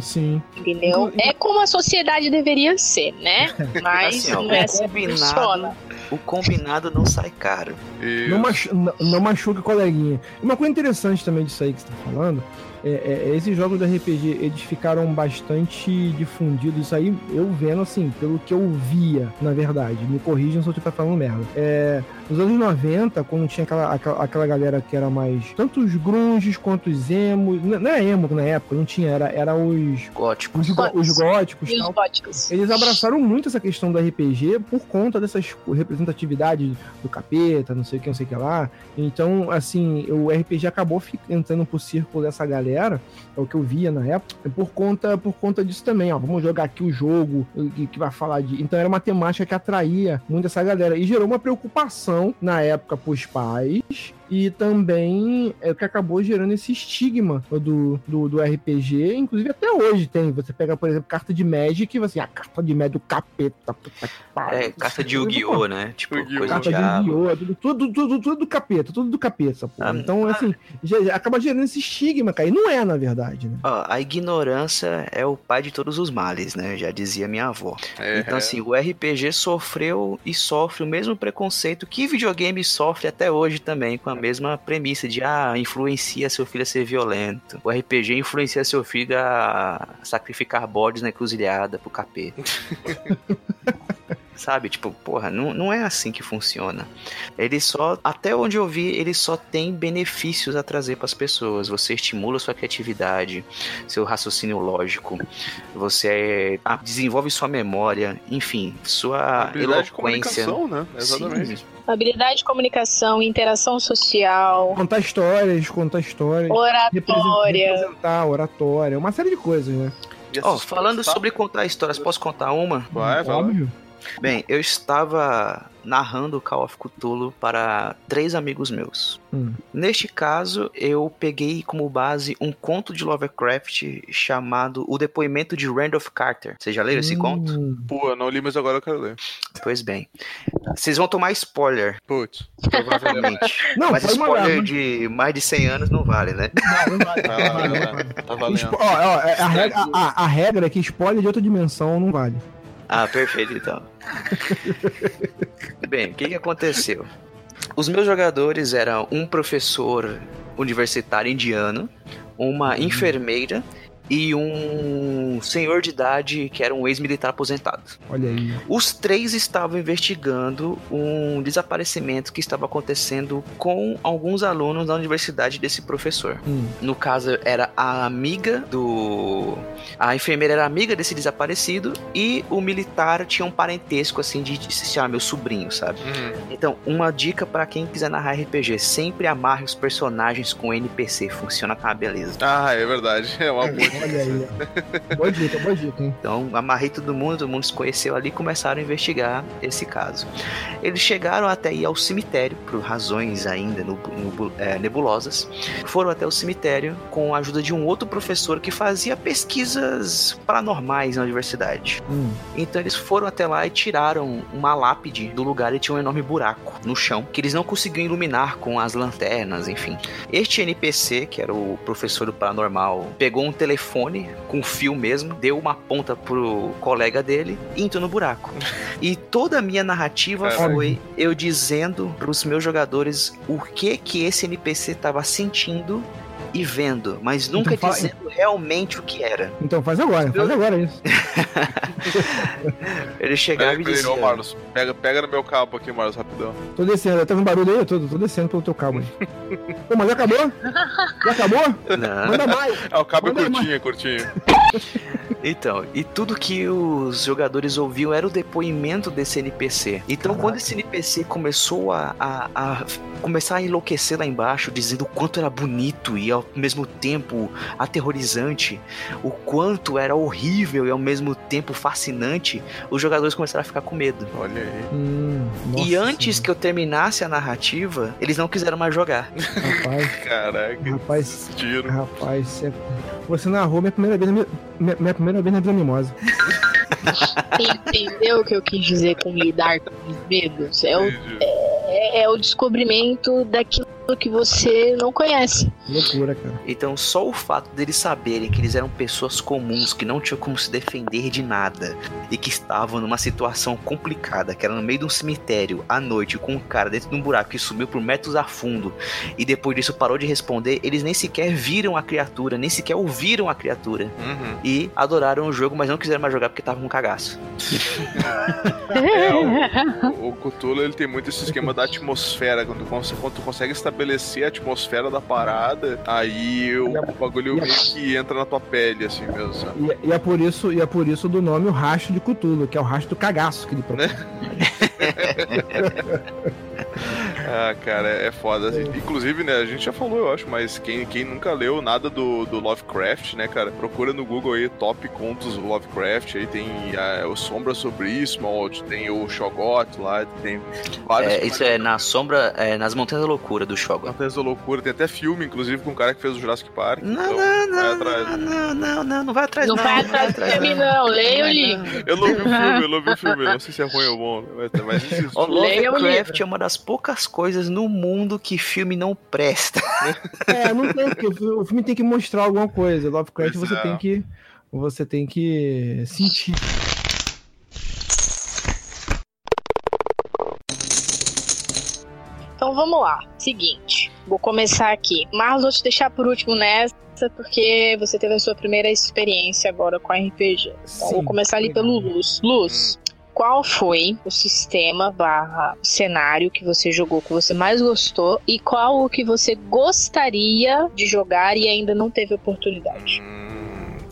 Sim. Entendeu? É como a sociedade deveria ser, né? (laughs) Mas Assim, ó, não é o assim que combinado, funciona. O combinado não sai caro. Não, machu não, não machuca o coleguinha. Uma coisa interessante também disso aí que você tá falando é, é- é esses jogos do RPG, eles ficaram bastante difundidos. Isso aí eu vendo assim, pelo que eu via, na verdade. Me corrijam se eu estiver falando merda. É, nos anos 90, quando tinha aquela, aquela, aquela galera que era mais. Tanto os grunges quanto os emos. Não não era emo na época, não tinha, era, era os. Gótico. Os, gó- os góticos os góticos. Eles abraçaram muito essa questão do RPG por conta dessas representatividades do capeta, não sei o que, não sei o que lá. Então, assim, o RPG acabou entrando pro círculo dessa galera, é o que eu via na época, por conta, por conta disso também, ó. Vamos jogar aqui o jogo que, que vai falar de. Então era uma temática que atraía muito essa galera e gerou uma preocupação na época pros pais. E também é o que acabou gerando esse estigma do, do, do RPG. Inclusive, até hoje tem. Você pega, por exemplo, carta de Magic e você, a carta de Magic do capeta. puta que pariu. É, carta de Yu-Gi-Oh, né? Tipo, Yu-Gi-Oh! coisa Carta de. Yu-Gi-Oh! Tudo, tudo, tudo, tudo do capeta, tudo do capeta, porra. Ah, então, assim, já- já acaba gerando esse estigma, cara. E não é, na verdade, né? Ó, a ignorância é o pai de todos os males, né? Já dizia minha avó. É, Então, assim, o RPG sofreu e sofre o mesmo preconceito que videogame sofre até hoje também, com a mesma premissa de, ah, influencia seu filho a ser violento. O RPG influencia seu filho a sacrificar bodes na encruzilhada pro capeta. (laughs) Sabe, tipo, porra, não, não é assim que funciona. Ele só, até onde eu vi, ele só tem benefícios a trazer para as pessoas. Você estimula sua criatividade, seu raciocínio lógico, você ah, desenvolve sua memória, enfim, sua habilidade de eloquência. comunicação, né? Exatamente. Sim. Habilidade de comunicação, interação social, Contar histórias, contar histórias. oratória. Representar, oratória, uma série de coisas, né? Ó, essas falando sobre contar histórias, posso contar uma? Vai, vai. Óbvio. Bem, eu estava narrando Call of Cthulhu para três amigos meus. Hum. Neste caso, eu peguei como base um conto de Lovecraft chamado O Depoimento de Randolph Carter. Vocês já leram esse conto? Hum, Pô, eu não li, mas agora eu quero ler. Pois bem. Vocês vão tomar spoiler, Putz. provavelmente. (laughs) Não, Mas mandar. spoiler mas- de mais de 100 anos não vale, né? Não, não vale, não vale, não. Tá valendo. Espo- ó, ó, a, regra, a- a regra é que spoiler de outra dimensão não vale. Ah, perfeito então. (laughs) Bem, o que, que aconteceu? Os meus jogadores eram um professor universitário indiano, uma enfermeira e um senhor de idade que era um ex-militar aposentado. Olha aí. Os três estavam investigando um desaparecimento que estava acontecendo com alguns alunos da universidade desse professor. Hum. No caso, era a amiga do. A enfermeira era amiga desse desaparecido e o militar tinha um parentesco assim de, de se chamar meu sobrinho, sabe? Uhum. Então, uma dica pra quem quiser narrar RPG: sempre amarre os personagens com NPC, funciona com a beleza. Ah, é verdade. É uma boa. (laughs) Olha aí. ó. Boa dica, boa dica, hein? Então, amarrei todo mundo, todo mundo se conheceu ali e começaram a investigar esse caso. Eles chegaram até ir ao cemitério, por razões ainda nu- nubu- é, nebulosas. Foram até o cemitério com a ajuda de um outro professor que fazia pesquisas paranormais na universidade. Hum. Então eles foram até lá e tiraram uma lápide do lugar e tinha um enorme buraco no chão que eles não conseguiam iluminar com as lanternas, enfim. Este NPC, que era o professor do paranormal, pegou um telefone com fio mesmo, deu uma ponta pro colega dele e entrou no buraco. (laughs) E toda a minha narrativa Caralho. foi eu dizendo pros meus jogadores o que que esse NPC tava sentindo e vendo, mas nunca Então dizendo realmente o que era. Então faz agora, faz agora isso. (laughs) Ele chegava Peraí, e dizia... ô Marlos, pega, pega no meu cabo aqui, Marlos, rapidão. Tô descendo, tá com barulho aí? Eu tô, tô descendo pelo teu cabo aí. Pô, mas já acabou? Já acabou? Não. Manda mais. Ah, o cabo é curtinho, é curtinho. Então, e tudo que os jogadores ouviam era o depoimento desse NPC. Então, Caraca. quando esse NPC começou a, a- a começar a enlouquecer lá embaixo, dizendo o quanto era bonito e ao mesmo tempo aterrorizante, o quanto era horrível e ao mesmo tempo fascinante, os jogadores começaram a ficar com medo. Olha aí. Hum, e antes que eu terminasse a narrativa, eles não quiseram mais jogar. Rapaz, (laughs) Caraca, rapaz, tiro. rapaz, você, você narrou minha primeira vez na minha, minha, primeira vez na Vila Mimosa. Entendeu o que eu quis dizer com lidar com os medos? É o, é, é o descobrimento daquilo que você não conhece. Loucura, cara. Então, só o fato deles saberem que eles eram pessoas comuns, que não tinham como se defender de nada e que estavam numa situação complicada, que era no meio de um cemitério, à noite, com um cara dentro de um buraco que subiu por metros a fundo e depois disso parou de responder, eles nem sequer viram a criatura, nem sequer ouviram a criatura Uhum. e adoraram o jogo, mas não quiseram mais jogar porque estavam com cagaço. (laughs) É, o, o Cthulhu ele tem muito esse esquema da atmosfera. Quando, quando tu consegue estabelecer a atmosfera da parada, aí o, o bagulho meio que entra na tua pele, assim mesmo. sabe? E, e é por isso, e é por isso do nome o rastro de Cutulo, que é o rastro do cagaço que ele propõe. (laughs) Ah, cara, é é foda. assim. Inclusive, né, a gente já falou, eu acho, mas quem, quem nunca leu nada do, do Lovecraft, né, cara, procura no Google aí top contos do Lovecraft. Aí tem ah, o Sombra sobre Ismald, tem o Shogot lá, tem vários. É, isso é na sombra, é, nas Montanhas da Loucura do Shogun. Montanhas da Loucura, tem até filme, inclusive, com um cara que fez o Jurassic Park. Não, então, não, não, não, não, não, não, não vai atrás Não não. vai atrás do filme, não. Leia o livro. Eu não vi o filme, eu não vi o filme, não sei se é ruim ou bom, mas. O Leia o Lovecraft é uma das poucas coisas no mundo que filme não presta. É, não tem, porque o filme- tem que mostrar alguma coisa. Lovecraft você tem que. Você tem que sentir. Então vamos lá. Seguinte, vou começar aqui. Marlos, vou te deixar por último nessa, porque você teve a sua primeira experiência agora com RPG. Então Sim, vou começar ali pelo Luz. Luz. Qual foi o sistema barra cenário que você jogou que você mais gostou e qual o que você gostaria de jogar e ainda não teve oportunidade? Hum,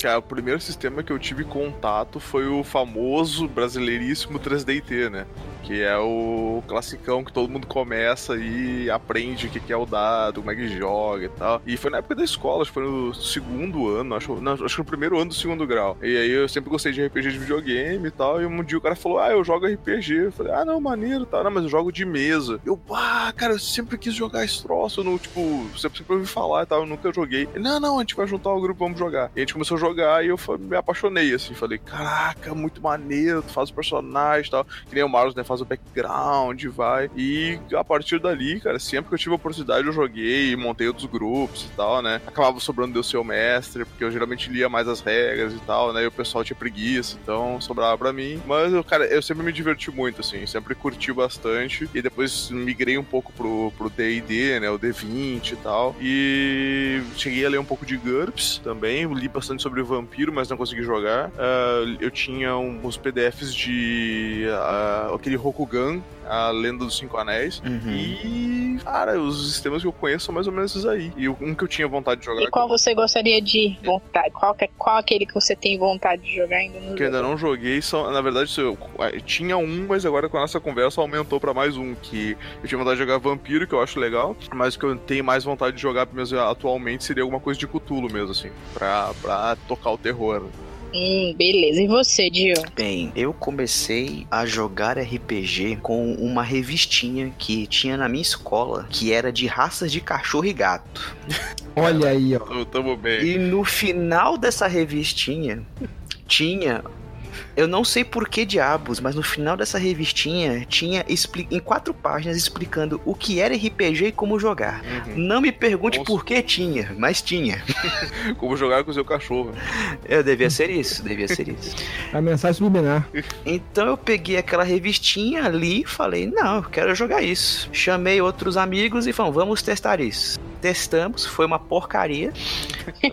Cara, o primeiro sistema que eu tive contato foi o famoso brasileiríssimo 3DT, né? Que é o classicão que todo mundo começa e aprende o que é o dado, como é que joga e tal. E foi na época da escola, acho que foi no segundo ano, acho, não, acho que no primeiro ano do segundo grau. E aí eu sempre gostei de RPG de videogame e tal. E um dia o cara falou: Ah, eu jogo RPG. Eu falei: Ah, não, maneiro, tá. Não, mas eu jogo de mesa. Eu, ah, cara, eu sempre quis jogar esse troço. No, tipo, sempre, ouvi falar e tal. Eu nunca joguei. Ele, não, não, a gente vai juntar o grupo, vamos jogar. E a gente começou a jogar e eu me apaixonei, assim. Falei: Caraca, muito maneiro. Tu faz o personagem e tal. Que nem o Marlos, né? Faz o background, vai. E a partir dali, cara, sempre que eu tive oportunidade, eu joguei, montei outros grupos e tal, né? Acabava sobrando de eu ser o mestre, porque eu geralmente lia mais as regras e tal, né? E o pessoal tinha preguiça, então sobrava pra mim. Mas, cara, eu sempre me diverti muito, assim, sempre curti bastante. E depois migrei um pouco pro pro D&D, né? O D20 e tal. E cheguei a ler um pouco de GURPS também, li bastante sobre vampiro, mas não consegui jogar. Ah, eu tinha uns PDFs de ah, aquele Rokugan, a Lenda dos Cinco Anéis. Uhum. E, cara, os sistemas que eu conheço são mais ou menos esses aí. E um que eu tinha vontade de jogar. E qual você gostaria de vontade? Qual, que- qual aquele que você tem vontade de jogar ainda no que eu ainda não joguei, são, na verdade eu, eu tinha um, mas agora com a nossa conversa aumentou pra mais um, que eu tinha vontade de jogar Vampiro, que eu acho legal, mas o que eu tenho mais vontade de jogar mesmo atualmente seria alguma coisa de Cthulhu mesmo, assim, pra, pra tocar o terror. Hum, beleza. E você, Dio? Bem, eu comecei a jogar RPG com uma revistinha que tinha na minha escola, que era de raças de cachorro e gato. (laughs) Olha aí, ó. Tamo, tamo bem. E no final dessa revistinha tinha. Eu não sei por que diabos, mas no final dessa revistinha tinha em quatro páginas explicando o que era RPG e como jogar. Uhum. Não me pergunte Nossa. por que tinha, mas tinha. (laughs) Como jogar com o seu cachorro. Eu devia ser isso, devia ser isso. A mensagem subliminar. Então eu peguei aquela revistinha ali e falei, não, eu quero jogar isso. Chamei outros amigos e falamos, vamos testar isso. Testamos, foi uma porcaria,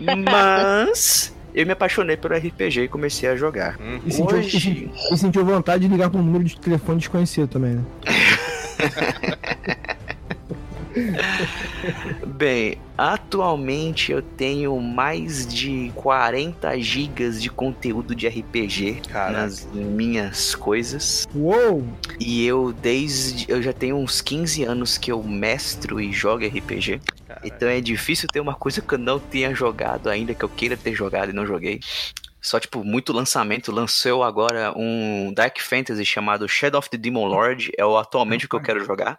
(laughs) mas eu me apaixonei pelo RPG e comecei a jogar. Uhum. E sentiu, Hoje- e sentiu- e sentiu vontade de ligar para um número de telefone desconhecido também, né? (laughs) Bem, atualmente eu tenho mais de 40 gigas de conteúdo de RPG Caraca. nas minhas coisas. Uou! E eu desde eu já tenho uns 15 anos que eu mestro e jogo RPG. Então é difícil ter uma coisa que eu não tenha jogado ainda, que eu queira ter jogado e não joguei. Só, tipo, muito lançamento. Lançou agora um Dark Fantasy chamado Shadow of the Demon Lord. É o, atualmente o que eu quero jogar.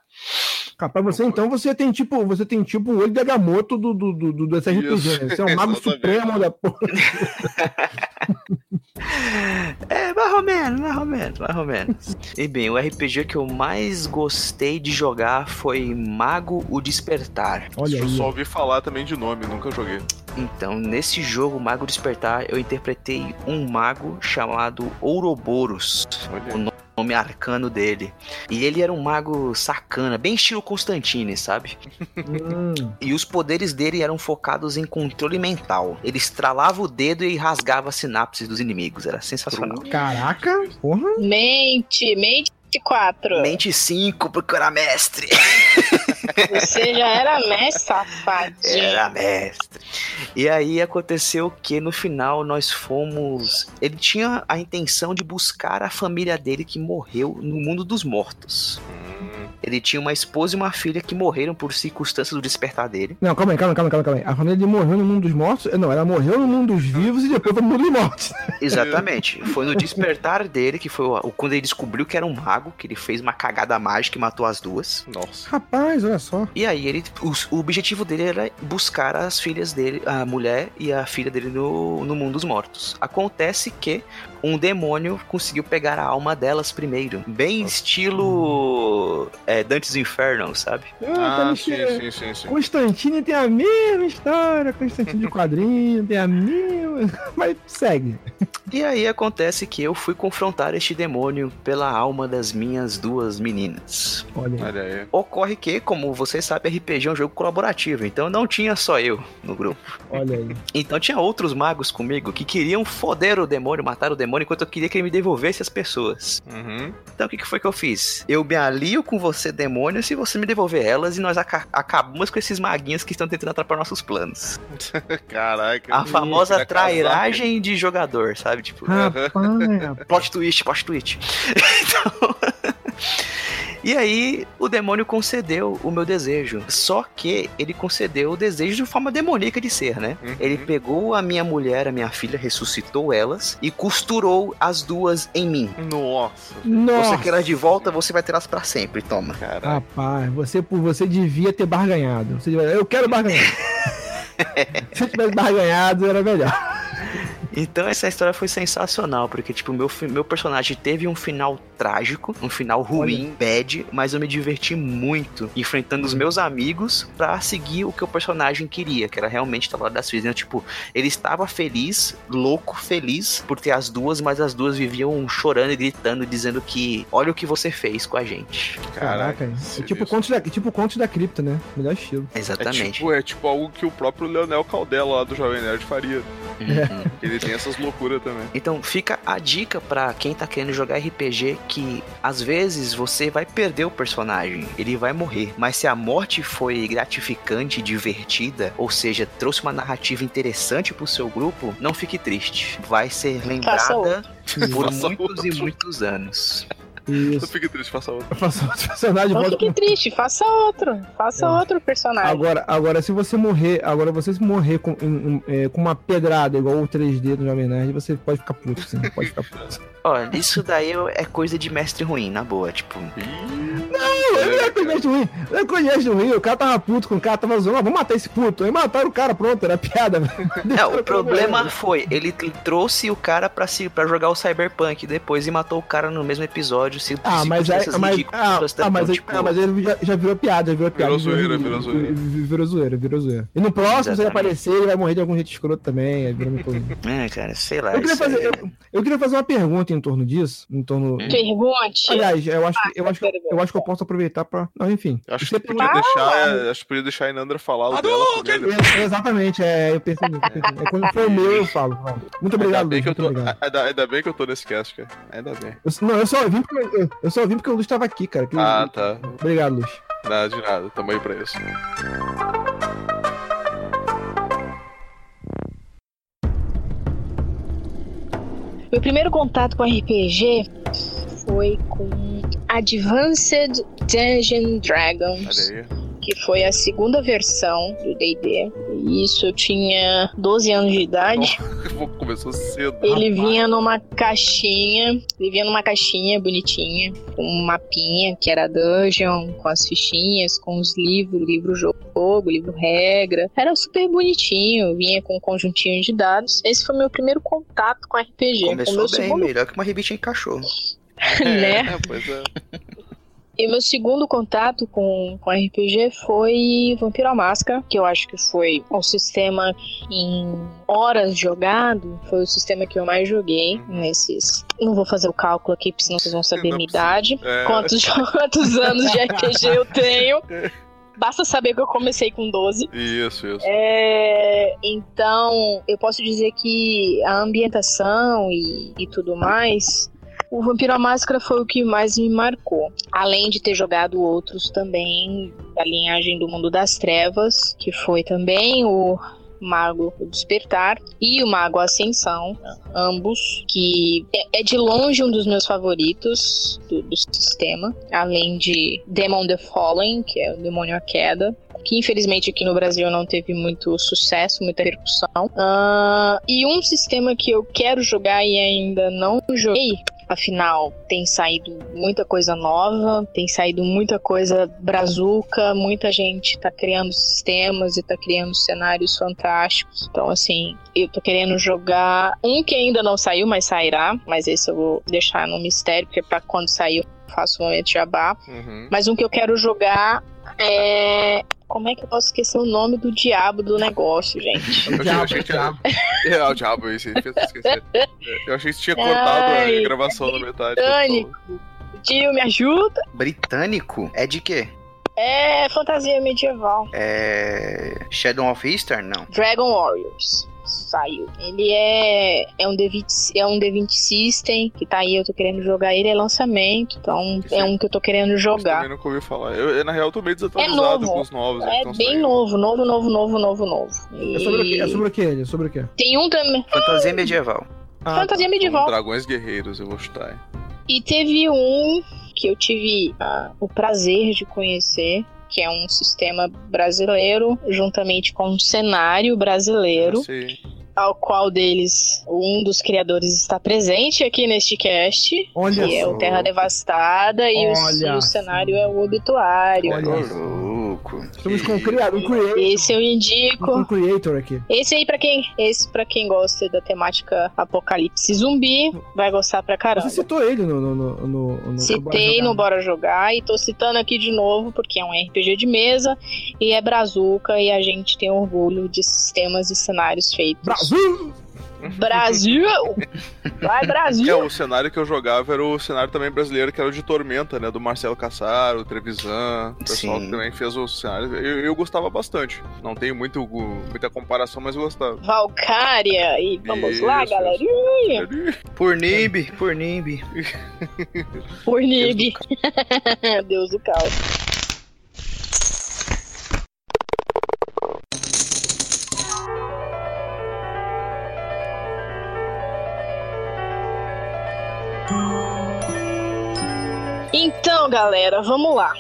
Capaz, você então você tem tipo, você tem tipo o olho de Agamotto do, do, do, do desse RPG, Isso, né? Você é o mago supremo da porra. (laughs) É, mais ou menos, mais ou menos, mais ou menos. E bem, o RPG que eu mais gostei de jogar foi Mago o Despertar. Olha eu só ouvi falar também de nome, nunca joguei. Então, nesse jogo, Mago Despertar, eu interpretei um mago chamado Ouroboros. Olha. O nome arcano dele. E ele era um mago sacana, bem estilo Constantine, sabe? Hum, E os poderes dele eram focados em controle mental. Ele estralava o dedo e rasgava as sinapses dos inimigos. Era sensacional. caraca, porra. Mente, mente 4. Mente 5, porque eu era mestre. (laughs) Você já era mestre, safadinho. Era mestre. E aí aconteceu que no final nós fomos. Ele tinha a intenção de buscar a família dele que morreu no mundo dos mortos. Hum, Ele tinha uma esposa e uma filha que morreram por circunstâncias do despertar dele. Não, calma aí, calma aí, calma aí, calma aí. A família dele morreu no mundo dos mortos? Não, ela morreu no mundo dos vivos e depois foi no mundo dos mortos. Exatamente. (laughs) Foi no despertar dele que foi o, o- quando ele descobriu que era um mago, que ele fez uma cagada mágica e matou as duas. nossa. Rapaz, olha só. E aí ele, o, o objetivo dele era buscar as filhas dele, a mulher e a filha dele no, no mundo dos mortos. Acontece que um demônio conseguiu pegar a alma delas primeiro, bem estilo é, Dante's Inferno, sabe? Ah, tá sim, mexendo. sim, sim, sim. Constantine tem a mesma história, Constantine de (laughs) quadrinho, tem a mesma. (laughs) Mas segue. E aí acontece que eu fui confrontar este demônio pela alma das minhas duas meninas. Olha aí. Olha aí. Ocorre que, como você sabe, RPG é um jogo colaborativo, então não tinha só eu no grupo. Olha aí. Então tinha outros magos comigo que queriam foder o demônio, matar o demônio, enquanto eu queria que ele me devolvesse as pessoas. Uhum. Então o que, que foi que eu fiz? Eu me alio com você, demônio, se você me devolver elas e nós aca- acabamos com esses maguinhos que estão tentando atrapalhar nossos planos. (laughs) Caraca. A famosa casar. trairagem de jogador, sabe? Tipo, Rapaz, (laughs) plot twist, plot twist. (laughs) então. E aí, o demônio concedeu o meu desejo. Só que ele concedeu o desejo de forma demoníaca de ser, né? Uhum. Ele pegou a minha mulher, a minha filha, ressuscitou elas e costurou as duas em mim. Nossa. nossa. Você quer elas de volta, você vai ter elas pra sempre. Toma. Caraca. Rapaz, você, por você devia ter barganhado. Você devia- eu quero barganhar. (laughs) Se eu tivesse barganhado, era melhor. Então essa história foi sensacional, porque tipo, meu, meu personagem teve um final trágico, um final ruim, bad, mas eu me diverti muito enfrentando os meus amigos pra seguir o que o personagem queria, que era realmente estar lá das filhas. Então, tipo, ele estava feliz, louco, feliz por ter as duas, mas as duas viviam chorando e gritando, dizendo que olha o que você fez com a gente. Caraca, é tipo contos da, tipo contos da cripta, né? Melhor estilo. É Exatamente. tipo, é tipo algo que o próprio Leonel Caldela lá do Jovem Nerd faria. Uhum. Ele tem essas loucuras também. Então fica a dica pra quem tá querendo jogar RPG que às vezes você vai perder o personagem, ele vai morrer, mas se a morte foi gratificante, divertida, ou seja, trouxe uma narrativa interessante pro seu grupo, não fique triste. Vai ser lembrada por Faça muitos e outro. muitos anos. Não Isso. fique triste, faça outro. (laughs) Faça outro personagem Não volta fique triste, faça outro. Faça É. outro personagem. Agora, agora, se você morrer, agora você se morrer com, em- em- é, com uma pedrada igual o 3D do Jovem Nerd, você pode ficar puto, sim. Pode ficar puto. Olha, isso daí é coisa de mestre ruim, na boa, tipo. Não, ele não é conhece ruim. Não é conhece ruim. O cara tava puto com o cara, tava zoando. Ah, vamos matar esse puto. Aí mataram o cara, pronto, era piada. (laughs) Não, o problema foi, ele trouxe o cara pra, se, pra jogar o Cyberpunk depois e matou o cara no mesmo episódio. Se, Ah, mas aí. Mas, ridículas, ah, ah, mas, tipo, ah, mas ele já, já virou piada, já virou piada. Virou zoeira, virou zoeira. Virou zoeira, virou zoeira. E no próximo, se ele Exatamente. aparecer, ele vai morrer de algum jeito escroto também. Aí coisa. (laughs) É, cara, sei lá. Eu queria, fazer, eu, eu queria fazer uma pergunta em torno disso. Em torno. Pergunte. Aliás, eu acho, que, eu, acho, que- pergunta. eu acho que eu posso aproveitar pra. Não, enfim. Acho que podia Ah, deixar, acho que podia deixar a Inandra falar o dela primeiro. É, Exatamente, é, eu pensei nisso. eu. É quando for o meu, eu falo. Muito obrigado, Luiz. eu Muito obrigado. ainda, ainda bem que eu tô nesse cast, cara. Ainda bem. Eu- não, eu só vim porque eu, eu só vim porque o Luiz tava aqui, cara. Que- Ah, tá. Obrigado, Luiz. Nada de nada, tamo aí pra isso. Meu primeiro contato com RPG foi com Advanced Dungeon Dragons, Olha aí. Que foi a segunda versão do D&D. E Isso eu tinha 12 anos de idade. (laughs) Começou cedo. Ele vinha numa caixinha, ele vinha numa caixinha bonitinha, com um mapinha que era dungeon, com as fichinhas, com os livros, livro jogo, livro regra. Era super bonitinho, vinha com um conjuntinho de dados. Esse foi meu primeiro contato com RPG. Começou bem, segundo, melhor que uma revistinha em cachorro. (laughs) né? É, pois é. E meu segundo contato com, com RPG foi Vampiro à Máscara, que eu acho que foi o sistema em horas jogado, foi o sistema que eu mais joguei nesses. Não vou fazer o cálculo aqui, porque senão vocês vão saber minha idade. É. Quantos, (laughs) quantos anos de RPG eu tenho. Basta saber que eu comecei com 12. Isso, isso. É, então, eu posso dizer que a ambientação e, e tudo mais, o Vampiro à Máscara foi o que mais me marcou. Além de ter jogado outros também da linhagem do Mundo das Trevas, que foi também o Mago Despertar e o Mago Ascensão, ambos, que é, é de longe um dos meus favoritos do, do sistema, além de Demon the Fallen, que é o Demônio à Queda, que infelizmente aqui no Brasil não teve muito sucesso, muita repercussão. Ah, e um sistema que eu quero jogar e ainda não joguei. Afinal, tem saído muita coisa nova, tem saído muita coisa brazuca, muita gente tá criando sistemas e tá criando cenários fantásticos. Então, assim, eu tô querendo jogar um que ainda não saiu, mas sairá. Mas esse eu vou deixar no mistério, porque pra quando sair faço o momento de jabá. Uhum. Mas um que eu quero jogar é. Como é que eu posso esquecer o nome do diabo do negócio, gente? Eu achei, eu achei que tinha... (laughs) É, o diabo, isso aí, fez eu esquecer. Eu achei que você tinha cortado Ai, a gravação na metade. britânico. Tio, me ajuda? Britânico? É de quê? É fantasia medieval. É. Shadow of Eastern? Não. Dragon Warriors. Saiu. Ele é, é um D20, é um D20 System, que tá aí, eu tô querendo jogar ele, é lançamento, então Esse é um que eu tô querendo Eu jogar. também nunca ouvi falar. Eu, eu, na real, tô meio É desatualizado novo. com os novos. que É tão bem saindo. novo, novo, novo, novo, novo, novo. É sobre o quê? É sobre o quê? ele? É sobre o quê? Tem um também. Fantasia medieval. Ah, fantasia São medieval. Dragões Guerreiros, eu vou chutar. E teve um que eu tive ah, o prazer de conhecer, que é um sistema brasileiro, juntamente com um cenário brasileiro, sei. ao qual deles um dos criadores está presente aqui neste cast, Olha que é só. o Terra Devastada, e, o, Olha e o cenário é o Obituário. Olha Ô, só. louco. Estamos com um criador, um creator, Esse eu um indico. creator aqui. Esse aí pra quem, esse para quem gosta da temática apocalipse zumbi, vai gostar pra caramba. Você citou ele no. no, no, no, no Citei no Bora Jogar e tô citando aqui de novo porque é um RPG de mesa e é brazuca e a gente tem orgulho de sistemas e cenários feitos. Brasil! Brasil! Vai, É, Brasil! o cenário que eu jogava era o cenário também brasileiro, que era o de Tormenta, né? Do Marcelo Cassaro, Trevisan, o pessoal Sim. que também fez o cenário. Eu, eu gostava bastante. Não tenho muito, muita comparação, mas eu gostava. Valkyria! E vamos lá, Isso, galerinha! Por Nimb, por Nimb. Por Nib. (laughs) (laughs) Deus do caos. Galera, vamos lá.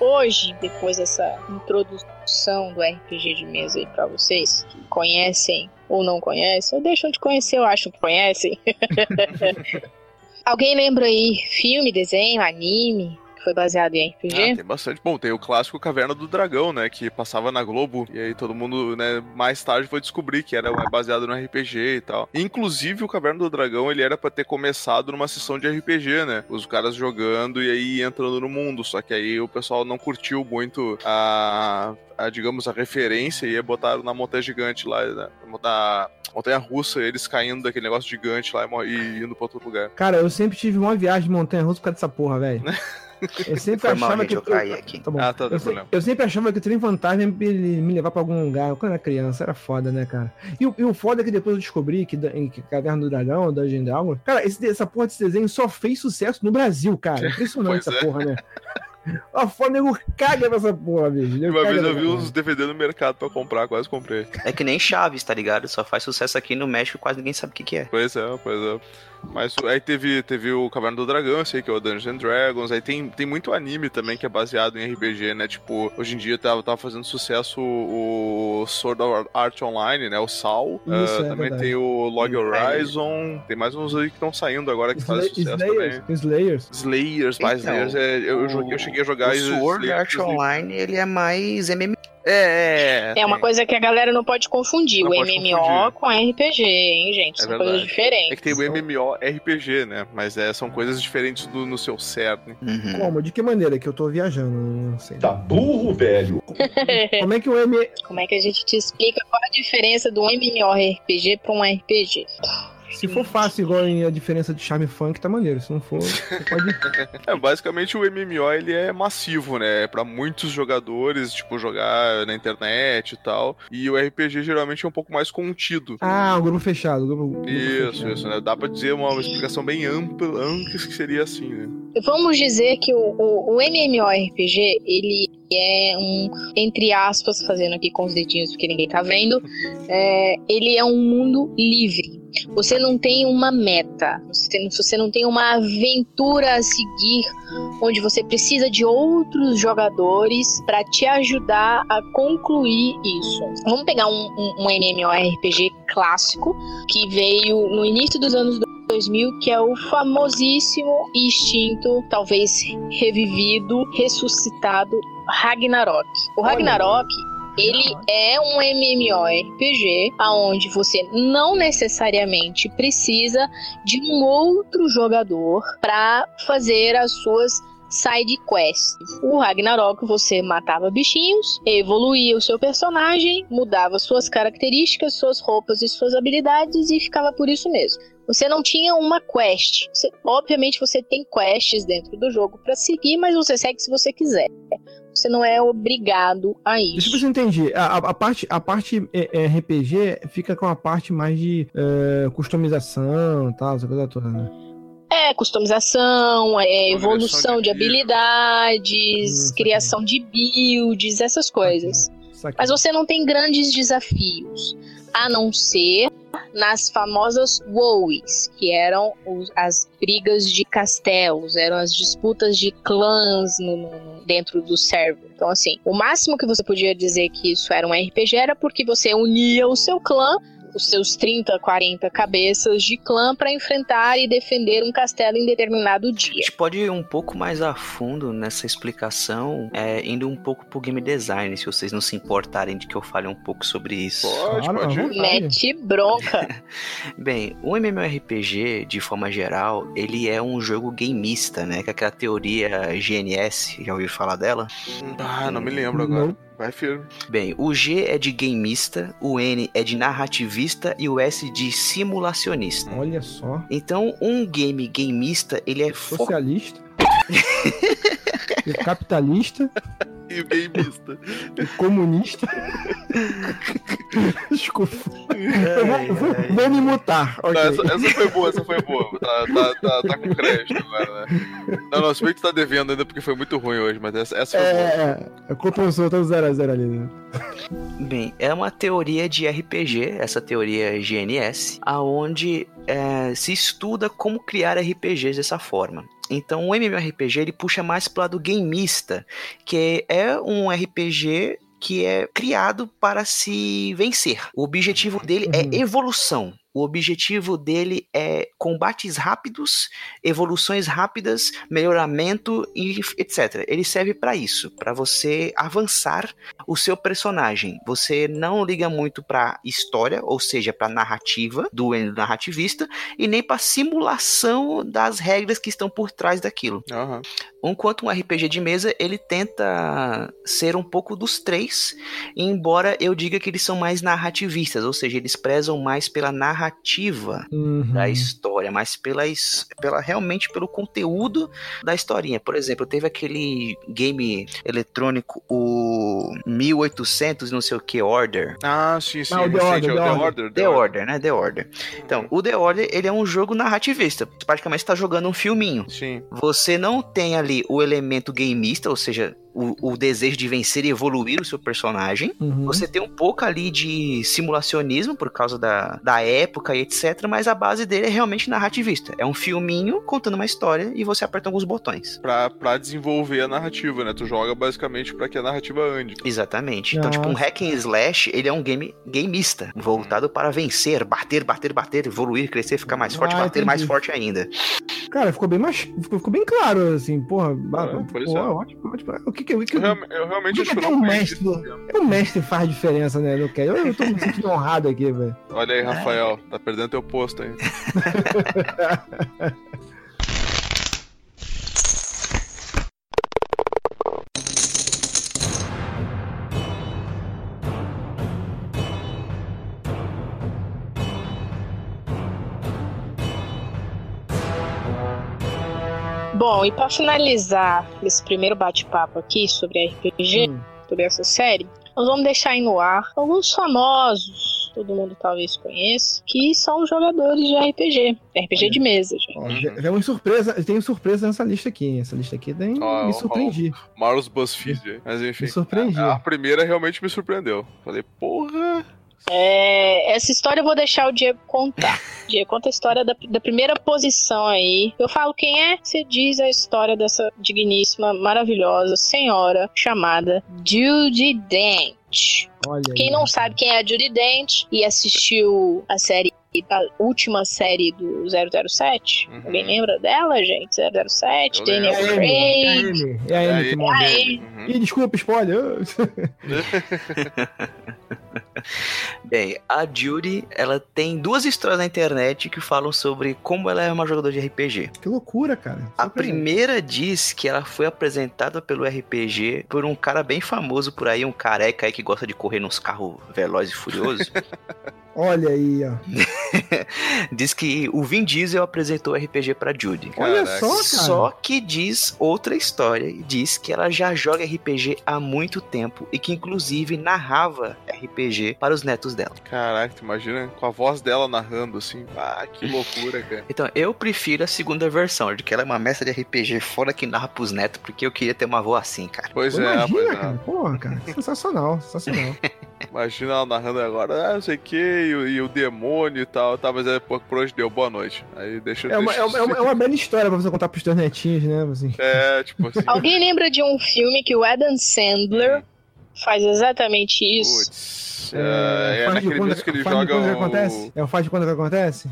Hoje, depois dessa introdução do RPG de mesa aí pra vocês, que conhecem ou não conhecem, ou deixam de conhecer ou acham que conhecem, (laughs) Alguém lembra aí filme, desenho, anime que foi baseado em Ah, RPG? tem bastante. Bom, tem o clássico Caverna do Dragão, né? Que passava na Globo. E aí todo mundo, né, mais tarde foi descobrir que era baseado no RPG e tal. Inclusive, o Caverna do Dragão, ele era pra ter começado numa sessão de RPG, né? Os caras jogando e aí entrando no mundo. Só que aí o pessoal não curtiu muito a. a, digamos, a referência e botaram na montanha gigante lá, né? na montanha russa, eles caindo daquele negócio gigante lá e e indo pra outro lugar. Cara, eu sempre tive uma viagem de montanha russa por causa dessa porra, velho. (laughs) Eu (laughs) sempre Foi mal, achava gente, que. eu caí aqui. Tá bom. Ah, tá, eu, se- eu sempre achava que o trem fantasma ia me me levar pra algum lugar. Quando eu era criança, era foda, né, cara? E, o- e o foda é que depois eu descobri que, que Caverna do Dragão, Dungeon Dragon, cara, esse, essa porra desse desenho só fez sucesso no Brasil, cara. (laughs) Impressionante essa é. porra, né? A foda, nego caga nessa porra, bicho. Uma vez eu vi porra. uns DVD no mercado pra comprar, quase comprei. É que nem Chaves, tá ligado? Só faz sucesso aqui no México e quase ninguém sabe o que, que é. Pois é, pois é. Mas aí teve, teve o Caverna do Dragão, sei que é o Dungeons and Dragons. Aí tem, tem muito anime também que é baseado em RPG, né? Tipo, hoje em dia tava, tava fazendo sucesso o Sword Art Online, né? O SAL. Isso, Ah, é também verdade. tem o Log Horizon. Tem mais uns aí que estão saindo agora que fazem sucesso Slayers, também. Slayers. Slayers, mais Então, Slayers. É, eu, joguei- eu cheguei a jogar o Sword Slayers- Art Online, ele é mais MMO. É, é. É uma tem. coisa que a galera não pode confundir, Não o pode MMO confundir. com RPG, hein, gente? É São coisas diferentes. É que tem o MMORPG, né? Mas é, são coisas diferentes do, no seu cerne. Uhum. Como? De que maneira? Que eu tô viajando, não sei. Tá burro, velho. (laughs) Como é que o M. Como é que a gente te explica qual a diferença do MMORPG pra um RPG? Se for fácil, igual em a diferença de charme funk, tá maneiro. Se não for, pode. (laughs) É, basicamente o MMO ele é massivo, né? É pra muitos jogadores, tipo, jogar na internet e tal. E o RPG geralmente é um pouco mais contido. Ah, um grupo fechado. Grupo, grupo Isso, fechado. isso, né? Dá pra dizer uma, explicação bem ampla, ampla que seria assim, né? Vamos dizer que o, o, o MMORPG, ele é um, entre aspas, fazendo aqui com os dedinhos porque ninguém tá vendo, é, ele é um mundo livre. Você não tem uma meta, você, você não tem uma aventura a seguir onde você precisa de outros jogadores para te ajudar a concluir isso. Vamos pegar um, um, um MMORPG clássico que veio no início dos anos 2000, que é o famosíssimo extinto, talvez revivido, ressuscitado Ragnarok. O Olha. Ragnarok ele é um MMORPG aonde você não necessariamente precisa de um outro jogador para fazer as suas side quests. O Ragnarok você matava bichinhos, evoluía o seu personagem, mudava suas características, suas roupas e suas habilidades e ficava por isso mesmo. Você não tinha uma quest. Você- obviamente você tem quests dentro do jogo para seguir, mas você segue se você quiser. Você não é obrigado a Deixa eu ver isso. se eu entendi. A, a- a parte, a parte é, é, RPG fica com a parte mais de é, customização e tal, essa coisa toda, né? É customização, é evolução de de habilidades, Hum, criação de builds, essas coisas. Saquei. Mas você não tem grandes desafios, a não ser nas famosas WoWs, que eram os- as brigas de castelos, eram as disputas de clãs no- no- dentro do server. Então, assim, o máximo que você podia dizer que isso era um RPG era porque você unia o seu clã, os seus 30, 40 cabeças de clã para enfrentar e defender um castelo em determinado A dia. gente pode ir um pouco mais a fundo nessa explicação, é, indo um pouco pro game design, se vocês não se importarem de que eu fale um pouco sobre isso. Pode, pode vontade. Mete bronca. (laughs) Bem, o MMORPG, de forma geral, ele é um jogo gameista, né? Que é aquela teoria GNS, já ouviu falar dela? Ah, não me lembro agora. Não. Vai firme. Bem, o G é de gameista, o N é de narrativista e o S de simulacionista. Olha só. Então, um game gameista, ele é Socialista. (laughs) (laughs) e capitalista E o gameista. e comunista. (laughs) Desculpa. Eu vou, vou- vou me mutar. ok. Não, essa, essa foi boa, essa foi boa. Tá, tá, tá, tá com crédito agora, né? Não, não, se bem que tu tá devendo ainda porque foi muito ruim hoje, mas essa, essa foi boa. É, é, compensou, tá 0 a 0 ali. Né? Bem, é uma teoria de RPG, essa teoria GNS, aonde é, se estuda como criar RPGs dessa forma. Então, o MMORPG ele puxa mais pro lado gameista, que é um RPG que é criado para se vencer. O objetivo dele Uhum. é evolução. O objetivo dele é combates rápidos, evoluções rápidas, melhoramento e etc. Ele serve para isso, para você avançar o seu personagem. Você não liga muito para história, ou seja, para narrativa do narrativista e nem para simulação das regras que estão por trás daquilo. Aham. Enquanto um RPG de mesa, ele tenta ser um pouco dos três, embora eu diga que eles são mais narrativistas, ou seja, eles prezam mais pela narrativa Uhum. da história, mas pela, pela realmente pelo conteúdo da historinha. Por exemplo, teve aquele game eletrônico, o 1800 não sei o que Order. Ah, sim, sim. Não, o The Order, é o The Order. Order. The Order, né? The Order. Então, o The Order, ele é um jogo narrativista. Você praticamente está jogando um filminho. Sim. Você não tem ali o elemento gameista, ou seja, o, o desejo de vencer e evoluir o seu personagem. Uhum. Você tem um pouco ali de simulacionismo por causa da, da época e etc, mas a base dele é realmente narrativista. É um filminho contando uma história e você aperta alguns botões. Pra, pra desenvolver a narrativa, né? Tu joga basicamente pra que a narrativa ande. Exatamente. Então, tipo, um hack and slash, ele é um game gameista, voltado para vencer, bater, bater, bater, evoluir, crescer, ficar mais forte, Ah, bater mais entendi. forte ainda. Cara, ficou bem mais. Ficou, ficou bem claro, assim, porra. ah, por pô, isso é. ótimo, ótimo. O que que, que, Eu, real- eu realmente acho que, um mestre, um mestre faz diferença, né? Que eu, eu tô me sentindo honrado aqui, velho. Olha aí, Rafael, tá perdendo teu posto aí. (laughs) Bom, e pra finalizar esse primeiro bate-papo aqui sobre RPG, Hum. sobre essa série, nós vamos deixar aí no ar alguns famosos, todo mundo talvez conheça, que são jogadores de RPG. RPG Olha. de mesa, gente. Ó, já- já uma surpresa, tem surpresa nessa lista aqui, hein? Essa lista aqui tem. Ó, me surpreendi. Marlos BuzzFeed. Mas enfim. Me surpreendi. A, a primeira realmente me surpreendeu. Falei, porra. É, essa história eu vou deixar o Diego contar. (laughs) Diego, conta a história da, da primeira posição aí. Eu falo quem é, você diz a história dessa digníssima, maravilhosa senhora chamada Judy Dent. Olha Quem aí. não sabe quem é a Judy Dent e assistiu a série, a última série do 007, Uhum. alguém lembra dela, gente? 007, Eu Daniel É lembro. Amy, é a Craig. Amy, é a Amy aí? que morre. Uhum. Ih, desculpa, spoiler. (laughs) (laughs) (laughs) Bem, a Judy, ela tem duas histórias na internet que falam sobre como ela é uma jogadora de RPG. que loucura, cara. A Surpreendente. primeira diz que ela foi apresentada pelo RPG por um cara bem famoso por aí, um careca aí que gosta de correr nos carros velozes e furiosos. (laughs) Olha aí, ó. (laughs) diz que o Vin Diesel apresentou o RPG pra Judy. Olha Caraca. só, cara. Só que diz outra história, diz que ela já joga RPG há muito tempo e que inclusive narrava RPG para os netos dela. Caraca, tu imagina com a voz dela narrando assim. Ah, que loucura, cara. Então, eu prefiro a segunda versão, de que ela é uma mestra de RPG fora que narra pros netos, porque eu queria ter uma avó assim, cara. Pois Pô, é, Imagina, pois é. cara. Porra, cara. Sensacional, sensacional. (laughs) Imagina ela narrando agora, ah, não sei o que, e, o- demônio e tal, tá, mas é por, por hoje deu boa noite. Aí deixa É uma, deixa- é, uma, é uma- é uma bela história pra você contar pros teus netinhos, né? Assim. É, tipo assim. alguém lembra de um filme que o Adam Sandler faz exatamente isso? Putz. É, é de naquele quando- que ele joga o... acontece? É o faz de quando que acontece?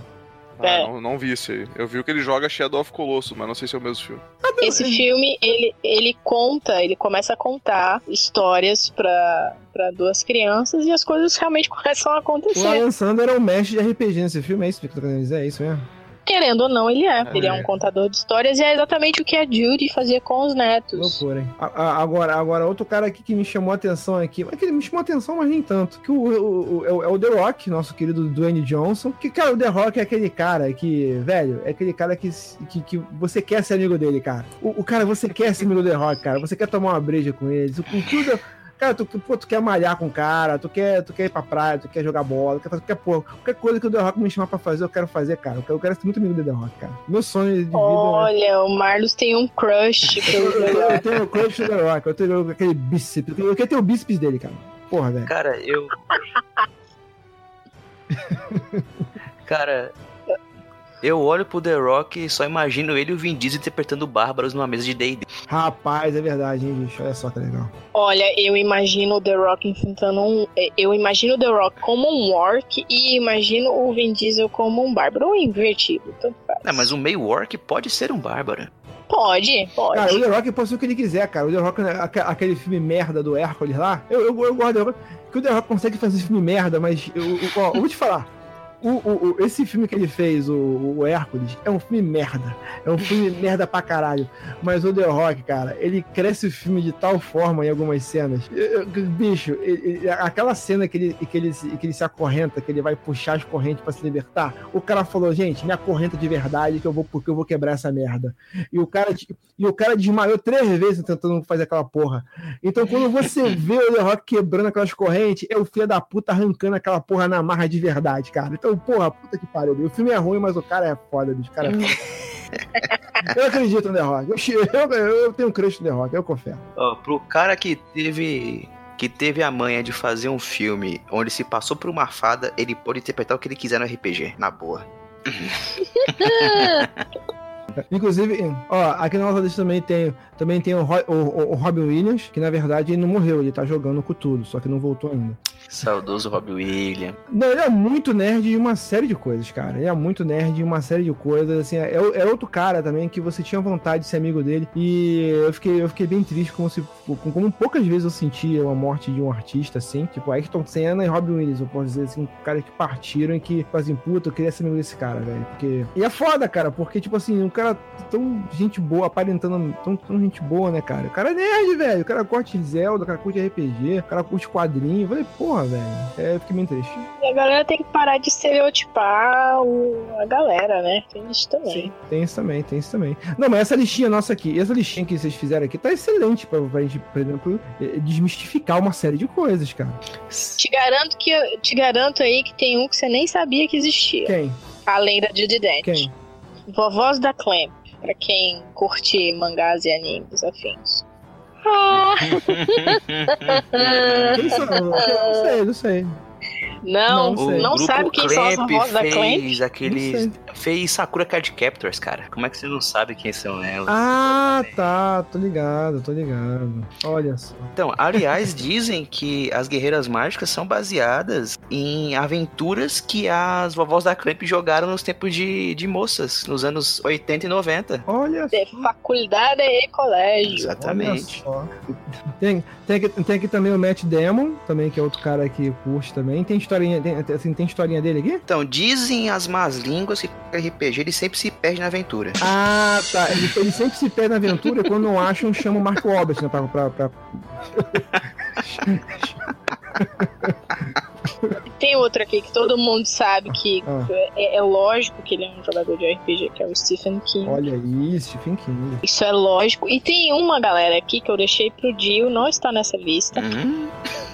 Ah, É. não, não vi isso aí. Eu vi o que ele joga Shadow of Colossus, mas não sei se é o mesmo filme. Esse filme, ele, ele conta, ele começa a contar histórias pra, pra duas crianças e as coisas realmente (laughs) começam a O acontecer. Alan Sandler é o mestre de RPG nesse filme, é isso que tu tá querendo dizer? É isso mesmo? Querendo ou não, ele é. É. Ele é um contador de histórias e é exatamente o que a Judy fazia com os netos. Loucura, hein? A- a- agora, agora, outro cara aqui que me chamou a atenção aqui, mas que ele me chamou a atenção, mas nem tanto. Que o, o- o- é o- é o The Rock, nosso querido Dwayne Johnson. Que, cara, o The Rock é aquele cara que, velho, é aquele cara que, que, que você quer ser amigo dele, cara. O, o cara, você quer ser amigo do The Rock, cara. Você quer tomar uma breja com eles. O, o que o The- Cara, tu, pô, tu quer malhar com o cara, tu quer, tu quer ir pra praia, tu quer jogar bola, tu quer fazer qualquer, porra, qualquer coisa que o The Rock me chamar pra fazer, eu quero fazer, cara. Eu quero, eu quero ser muito amigo do The Rock, cara. Meu sonho de vida. é- Olha, o Marlos tem um crush (laughs) pelo Eu, The eu, eu Rock. tenho o crush do The Rock, eu tenho aquele bíceps. Eu quero ter o bíceps dele, cara. Porra, velho. Cara, eu. (laughs) Cara. Eu olho pro The Rock e só imagino ele e o Vin Diesel interpretando bárbaros numa mesa de D&D. Rapaz, é verdade, hein, bicho. Olha só que legal. Olha, eu imagino o The Rock enfrentando um. Eu imagino o The Rock como um orc e imagino o Vin Diesel como um bárbaro ou invertido. Tanto faz. É, mas um meio orc pode ser um bárbaro. Pode, pode. Cara, o The Rock pode ser o que ele quiser, cara. O The Rock, né, aque- aquele filme merda do Hércules lá, eu, eu, eu gosto do The Rock, que o The Rock consegue fazer filme merda, mas eu, eu- ó, eu vou te falar. O, o- o- esse filme que ele fez, o, Hércules, é um filme merda. É um filme (laughs) merda pra caralho. Mas o The Rock, cara, ele cresce o filme de tal forma em algumas cenas. Bicho, ele- aquela cena que ele, que, ele, se- que ele se acorrenta, que ele vai puxar as correntes pra se libertar, o cara falou, gente, me acorrenta de verdade que eu vou, porque eu vou quebrar essa merda. E o cara, e o cara desmaiou três vezes tentando fazer aquela porra. Então, quando você (laughs) vê o The Rock quebrando aquelas correntes, é o filho da puta arrancando aquela porra na marra de verdade, cara. Então, porra, puta que pariu. O filme é ruim, mas o cara é foda, bicho. O cara é foda. (laughs) Eu acredito no The Rock. Eu, eu, eu tenho um crush no The Rock, eu confesso. Ó, pro cara que teve. Que teve a manha de fazer um filme onde se passou por uma fada, ele pode interpretar o que ele quiser no RPG, na boa. (laughs) Inclusive, ó, aqui na nossa lista também tem, também tem o, o- o Robin Williams, que na verdade ele não morreu, ele tá jogando com tudo, só que não voltou ainda. Saudoso Robbie Williams. Não, ele é muito nerd de uma série de coisas, cara. Ele é muito nerd de uma série de coisas. Assim, é, é outro cara também que você tinha vontade de ser amigo dele. E eu fiquei, eu fiquei bem triste como, se, como, poucas vezes eu sentia uma morte de um artista, assim. Tipo, Ayrton Senna e Robin Williams, eu posso dizer assim, caras que partiram e que fazem puta, eu queria ser amigo desse cara, velho. Porque. E é foda, cara, porque, tipo assim, um cara tão gente boa, aparentando tão, tão gente boa, né, cara? O cara é nerd, velho. O cara curte Zelda, o cara curte RPG, o cara curte quadrinho. Eu falei, porra, velho. É, eu fiquei bem triste. E a galera tem que parar de estereotipar o- a galera, né? Tem isso também. Tem isso também, tem isso também. Não, mas essa listinha nossa aqui, essa listinha que vocês fizeram aqui, tá excelente pra, pra gente, por exemplo, eh, desmistificar uma série de coisas, cara. Te garanto que te garanto aí que tem um que você nem sabia que existia. Quem? Além da Judy Dent. Quem? Vovós da Clamp. Pra quem curte mangás e animes afins. Não sei, não sei. Não, Não sei. não, sabe quem são as Clamp vovós da Clamp? aqueles. Fez Sakura Card Captors, cara. Como é que você não sabe quem são elas? Ah, tá, tô ligado, tô ligado. Olha só. Então, aliás, (laughs) dizem que as Guerreiras Mágicas são baseadas em aventuras que as vovós da Clamp jogaram nos tempos de, de moças, nos anos 80 e 90. Olha De faculdade e colégio. Exatamente. Olha só. Tem, tem, aqui, tem aqui também o Matt Damon, também, que é outro cara que curte também. Tem historinha, tem, assim, tem historinha dele aqui? Então, dizem as más línguas que o RPG ele sempre se perde na aventura. Ah, tá. Ele, ele sempre se perde na aventura quando não acham, chama o Marco Albert, né? Pra, pra, pra... (laughs) Tem outro aqui que todo mundo sabe que Ah. é, é lógico que ele é um jogador de RPG, que é o Stephen King. Olha aí, Stephen King. Isso é lógico. E tem uma galera aqui que eu deixei pro Dio, não está nessa lista. Hum,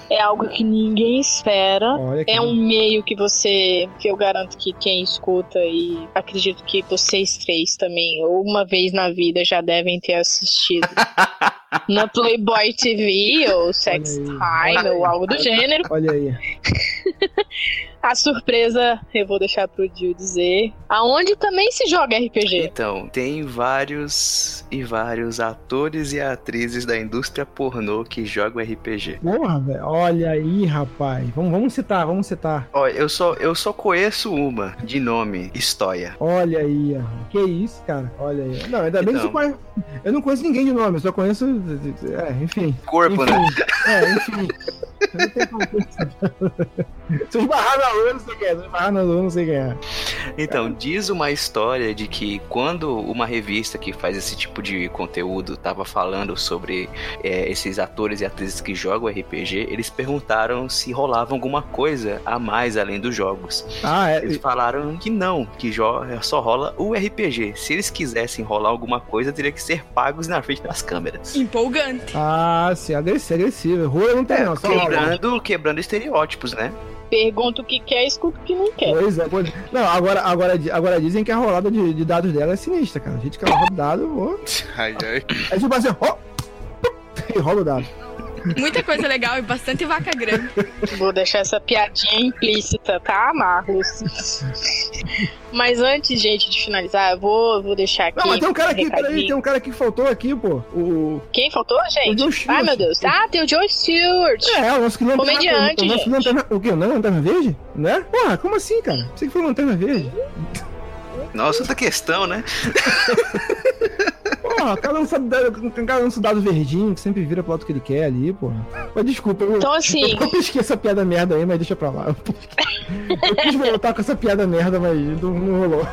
É algo que ninguém espera. Olha que É um meio que você. que eu garanto que quem escuta e acredito que vocês três também, ou uma vez na vida, já devem ter assistido. (laughs) na Playboy TV, ou Sex Time, ou algo do gênero. Olha aí. (laughs) A surpresa, eu vou deixar pro Dio dizer. Aonde também se joga RPG. Então, tem vários e vários atores e atrizes da indústria pornô que jogam RPG. Porra, velho. Olha aí, rapaz. Vamos, vamos citar, vamos citar. Olha, eu só, eu só conheço uma de nome, História. Olha aí, ó. que isso, cara. Olha aí. Não, ainda bem que Então. você conhece. Eu não conheço ninguém de nome, eu só conheço. É, enfim. Corpo, né? enfim. É, enfim. (laughs) Eu não tenho como- Se eu esbarrar na lua, não sei quem é. Se eu esbarrar na lua, não sei quem é. Então, diz uma história de que quando uma revista que faz esse tipo de conteúdo tava falando sobre é, esses atores e atrizes que jogam RPG, eles perguntaram se rolava alguma coisa a mais além dos jogos. Ah, é. Eles falaram que não, que só rola o RPG. Se eles quisessem rolar alguma coisa, teria que ser pagos na frente das câmeras. Empolgante. Ah, sim, agressivo, agressivo. Rola não tem, É, não. Rola. quebrando, quebrando estereótipos, né? Pergunta o que quer, escuta o que não quer. Pois é, pois... Não, agora, agora, agora dizem que a rolada de, de dados dela é sinistra, cara. A gente que ela roda o dado, ó. Ai, ai. Aí tipo assim, ó. E rola o dado. Muita coisa legal e bastante vaca grande. Vou deixar essa piadinha implícita, tá, Marlos? Mas antes, gente, de finalizar, eu vou, vou deixar aqui. Não, mas tem um cara aqui, peraí, tem um cara aqui que faltou aqui, pô. O. Quem faltou, O gente? John Stewart. Ai, meu Deus. Ah, tem o John Stewart. É, o nosso que lanterna. Comediante, o nosso gente. lanterna. O quê? Não é lanterna verde? Né? Porra, como assim, cara? Você que foi lanterna verde? Nossa, outra questão, né? (laughs) Porra, cada um tem cada um dado verdinho que sempre vira pro lado que ele quer ali, porra. Mas desculpa, eu, Então, assim, eu pesquei essa piada merda aí, mas deixa pra lá. Eu quis voltar com essa piada merda, mas não, não rolou.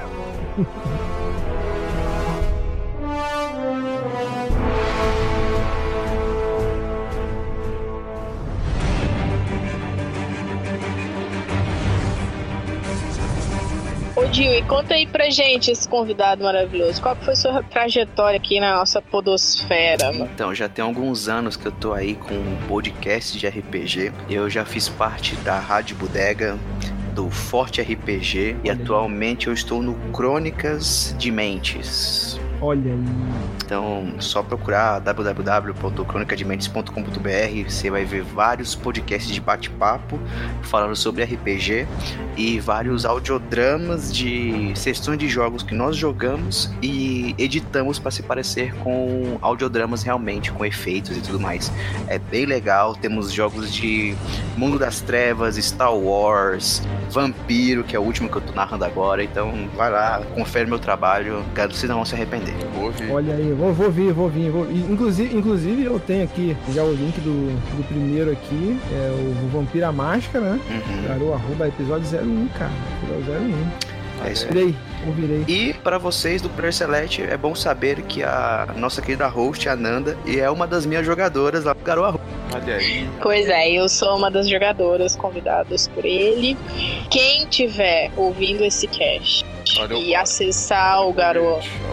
Dil, e conta aí pra gente esse convidado maravilhoso. Qual foi sua trajetória aqui na nossa podosfera? mano? Então, já tem alguns anos que eu tô aí com um podcast de RPG. Eu já fiz parte da Rádio Bodega, do Forte RPG e atualmente eu estou no Crônicas de Mentes. Olha aí. Então, só procurar www.cronicadementes.com.br, você vai ver vários podcasts de bate-papo falando sobre RPG e vários audiodramas de sessões de jogos que nós jogamos e editamos para se parecer com audiodramas realmente, com efeitos e tudo mais. É bem legal, temos jogos de Mundo das Trevas, Star Wars, Vampiro, que é o último que eu tô narrando agora, então vai lá, confere meu trabalho, que vocês não vão se arrepender. Vou ouvir. Olha aí, vou, vou vir, vou vir. Vou... Inclusive, inclusive, eu tenho aqui já o link do, do primeiro aqui, é o Vampira Máscara, né? Uhum. Garoto, arroba episódio 01, cara. Episódio 01. É isso aí. Virei, ouvirei. E para vocês do Player Select, é bom saber que a nossa querida host, a Nanda, e é uma das minhas jogadoras lá do Garoa Olha aí. Pois é, eu sou uma das jogadoras convidadas por ele. Quem tiver ouvindo esse cast Olha e acessar o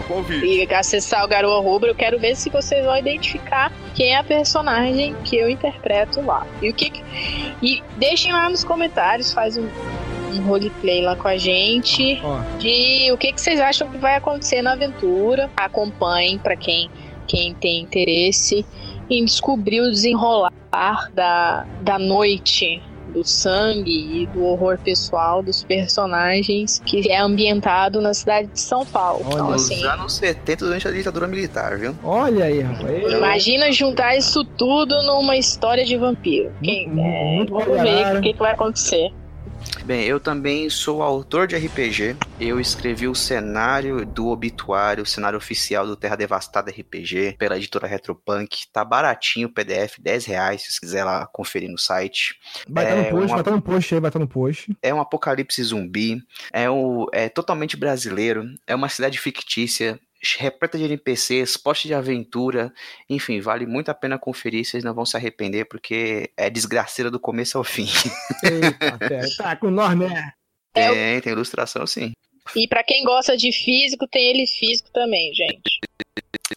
convite. e acessar o Garoa Rubro, eu quero ver se vocês vão identificar quem é a personagem que eu interpreto lá. E o que, que- e deixem lá nos comentários, faz um, um roleplay lá com a gente Ó, de o que, que vocês acham que vai acontecer na aventura. Acompanhem para quem quem tem interesse em descobrir o desenrolar da, da noite do sangue e do horror pessoal dos personagens que é ambientado na cidade de São Paulo. Olha, Então, Nos assim, anos 70 durante a ditadura militar, viu? olha aí, rapaz. Imagina juntar isso tudo numa história de vampiro. Quem, Muito- é, muito vamos ver o que, que vai acontecer. Bem, eu também sou autor de RPG. Eu escrevi o cenário do obituário, o cenário oficial do Terra Devastada RPG, pela editora Retropunk. Tá baratinho o PDF, 10 reais, se você quiser lá conferir no site. Vai estar é no post, uma- vai estar no post aí, vai estar no post. É um apocalipse zumbi, é, um, é totalmente brasileiro, é uma cidade fictícia, repleta de NPCs, poste de aventura, enfim, vale muito a pena conferir, vocês não vão se arrepender, porque é desgraceira do começo ao fim. Eita, (laughs) tá com nós, né? É Tem, tem ilustração sim. E pra quem gosta de físico, tem ele físico também, gente.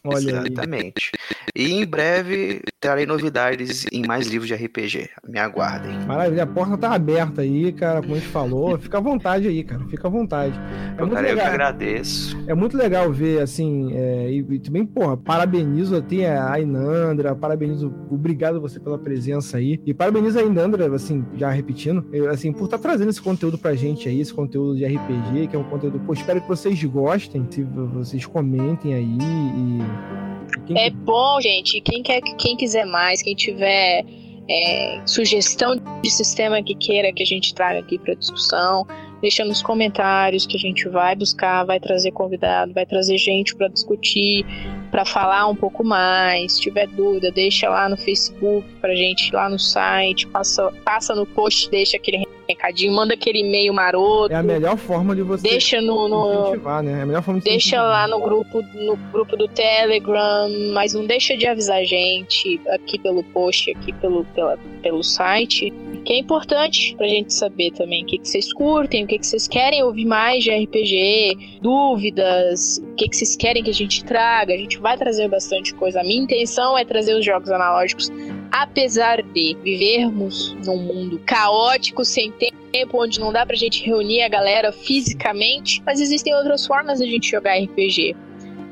Olha aí. Exatamente. E em breve trarei novidades em mais livros de RPG. Me aguardem. Maravilha, a porta tá aberta aí, cara, como a gente falou. Fica à vontade aí, cara, fica à vontade. É muito Cara, eu que legal. agradeço. É muito legal ver, assim, é, e, e também, porra, parabenizo até a Inandra, parabenizo, obrigado você pela presença aí, e parabenizo a Inandra, assim, já repetindo, eu, assim, por estar trazendo esse conteúdo pra gente aí, esse conteúdo de RPG, que é um conteúdo, pô, espero que vocês gostem, se vocês comentem aí, e... e quem É bom, gente. Quem, quer, quem quiser mais, quem tiver é, sugestão de sistema que queira que a gente traga aqui para discussão, deixa nos comentários que a gente vai buscar, vai trazer convidado, vai trazer gente para discutir. para falar um pouco mais. Se tiver dúvida, deixa lá no Facebook pra gente, lá no site, passa, passa no post, deixa aquele recadinho, manda aquele e-mail maroto. É a melhor forma de você Deixa no, no incentivar, né? É a melhor forma de deixa lá no grupo no grupo do Telegram, mas não deixa de avisar a gente aqui pelo post, aqui pelo pela, pelo site, que é importante pra gente saber também o que, que vocês curtem, o que, que vocês querem ouvir mais de RPG, dúvidas, o que, que vocês querem que a gente traga. A gente vai trazer bastante coisa. A minha intenção é trazer os jogos analógicos, apesar de vivermos num mundo caótico, sem tempo, onde não dá pra gente reunir a galera fisicamente, mas existem outras formas de a gente jogar RPG.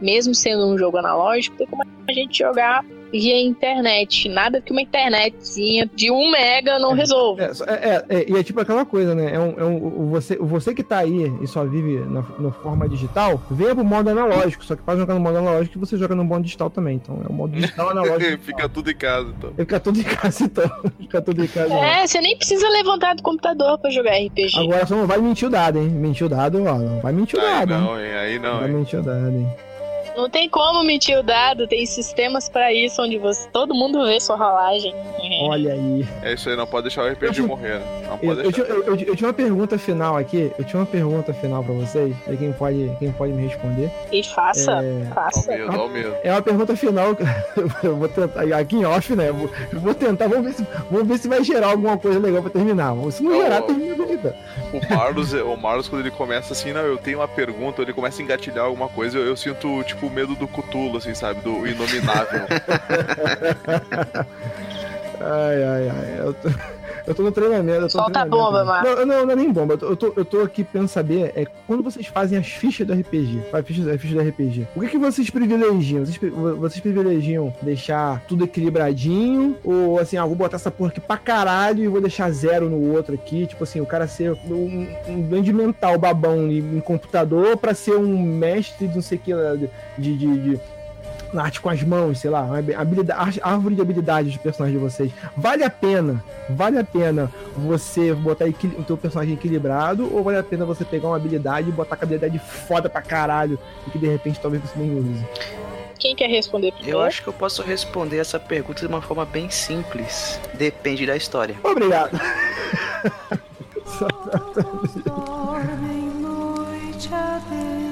Mesmo sendo um jogo analógico, tem como a gente jogar via internet. Nada que uma internetzinha de um mega não resolva. É, só- é, é, é, e é tipo aquela coisa, né? É um, é um, você, você que tá aí e só vive na, na forma digital, venha pro modo analógico. Só que pra jogar no modo analógico, você joga no modo digital também. Então é o modo digital (laughs) analógico. Fica tudo em casa, então. Fica tudo em casa, então. (laughs) Fica tudo em casa. É, você nem precisa levantar do computador pra jogar RPG. Agora só não vai mentir o dado, hein? Mentir o dado, ó. Não vai mentir o Aí dado, hein? não, hein? Aí não, vai hein? mentir o dado, hein? Não tem como mentir o dado, tem sistemas pra isso onde você todo mundo vê sua rolagem. Olha aí. É isso aí, não pode deixar o RPG morrer, né? Não Eu, pode eu, deixar. tinha- eu- eu- eu tinha uma pergunta final aqui. Eu tinha uma pergunta final pra vocês. Aí quem pode, quem pode me responder. E faça, É, Dá o faça. medo, dá o medo. É uma pergunta final. (laughs) Eu vou tentar. Aqui em off, né? Eu vou, eu vou tentar. Vamos ver, se, vamos ver se vai gerar alguma coisa legal pra terminar. Se não Não, gerar, termina a vida. O Marlos, o Marlos, quando ele começa assim, não, eu tenho uma pergunta, ele começa a engatilhar alguma coisa, eu, eu sinto, tipo, medo do Cutulo, assim, sabe? Do inominável. (laughs) Ai, ai, ai. Eu tô, eu tô no treinamento. Eu tô no Solta a treinamento, bomba, né? Marcos. Não, não, não é nem bomba. Eu tô, eu tô, eu tô aqui pensando saber é quando vocês fazem as fichas do RPG. As fichas, as fichas do RPG. O que, que vocês privilegiam? Vocês, vocês privilegiam deixar tudo equilibradinho? Ou assim, ah, vou botar essa porra aqui pra caralho e vou deixar zero no outro aqui? Tipo assim, o cara ser um, um grande mental babão em, em computador pra ser um mestre de não sei o que de- de- de na arte com as mãos, sei lá, habilidade, árvore de habilidades dos personagens de vocês. Vale a pena, vale a pena você botar o teu personagem equilibrado ou vale a pena você pegar uma habilidade e botar com a habilidade foda pra caralho e que de repente talvez você nem use? Quem quer responder primeiro? Eu acho que eu posso responder essa pergunta de uma forma bem simples. Depende da história. Obrigado. Dormem noite adentro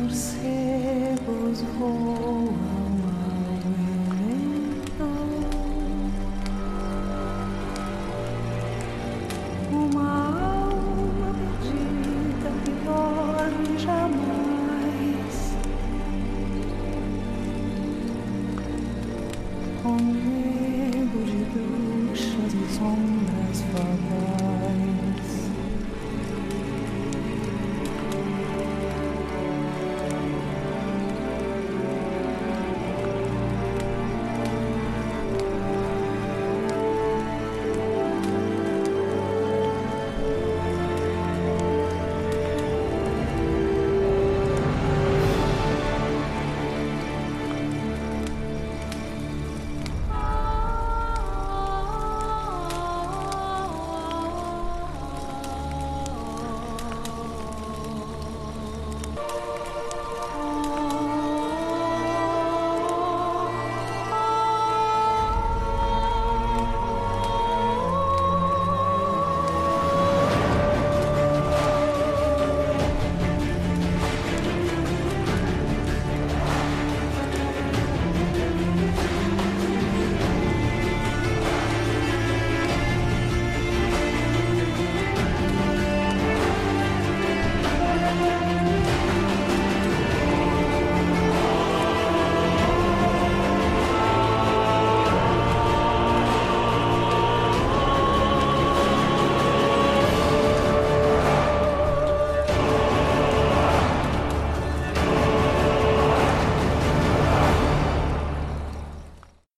Morcegos voam ao relento Uma alma perdida que dorme jamais. Com medo de bruxas e sombras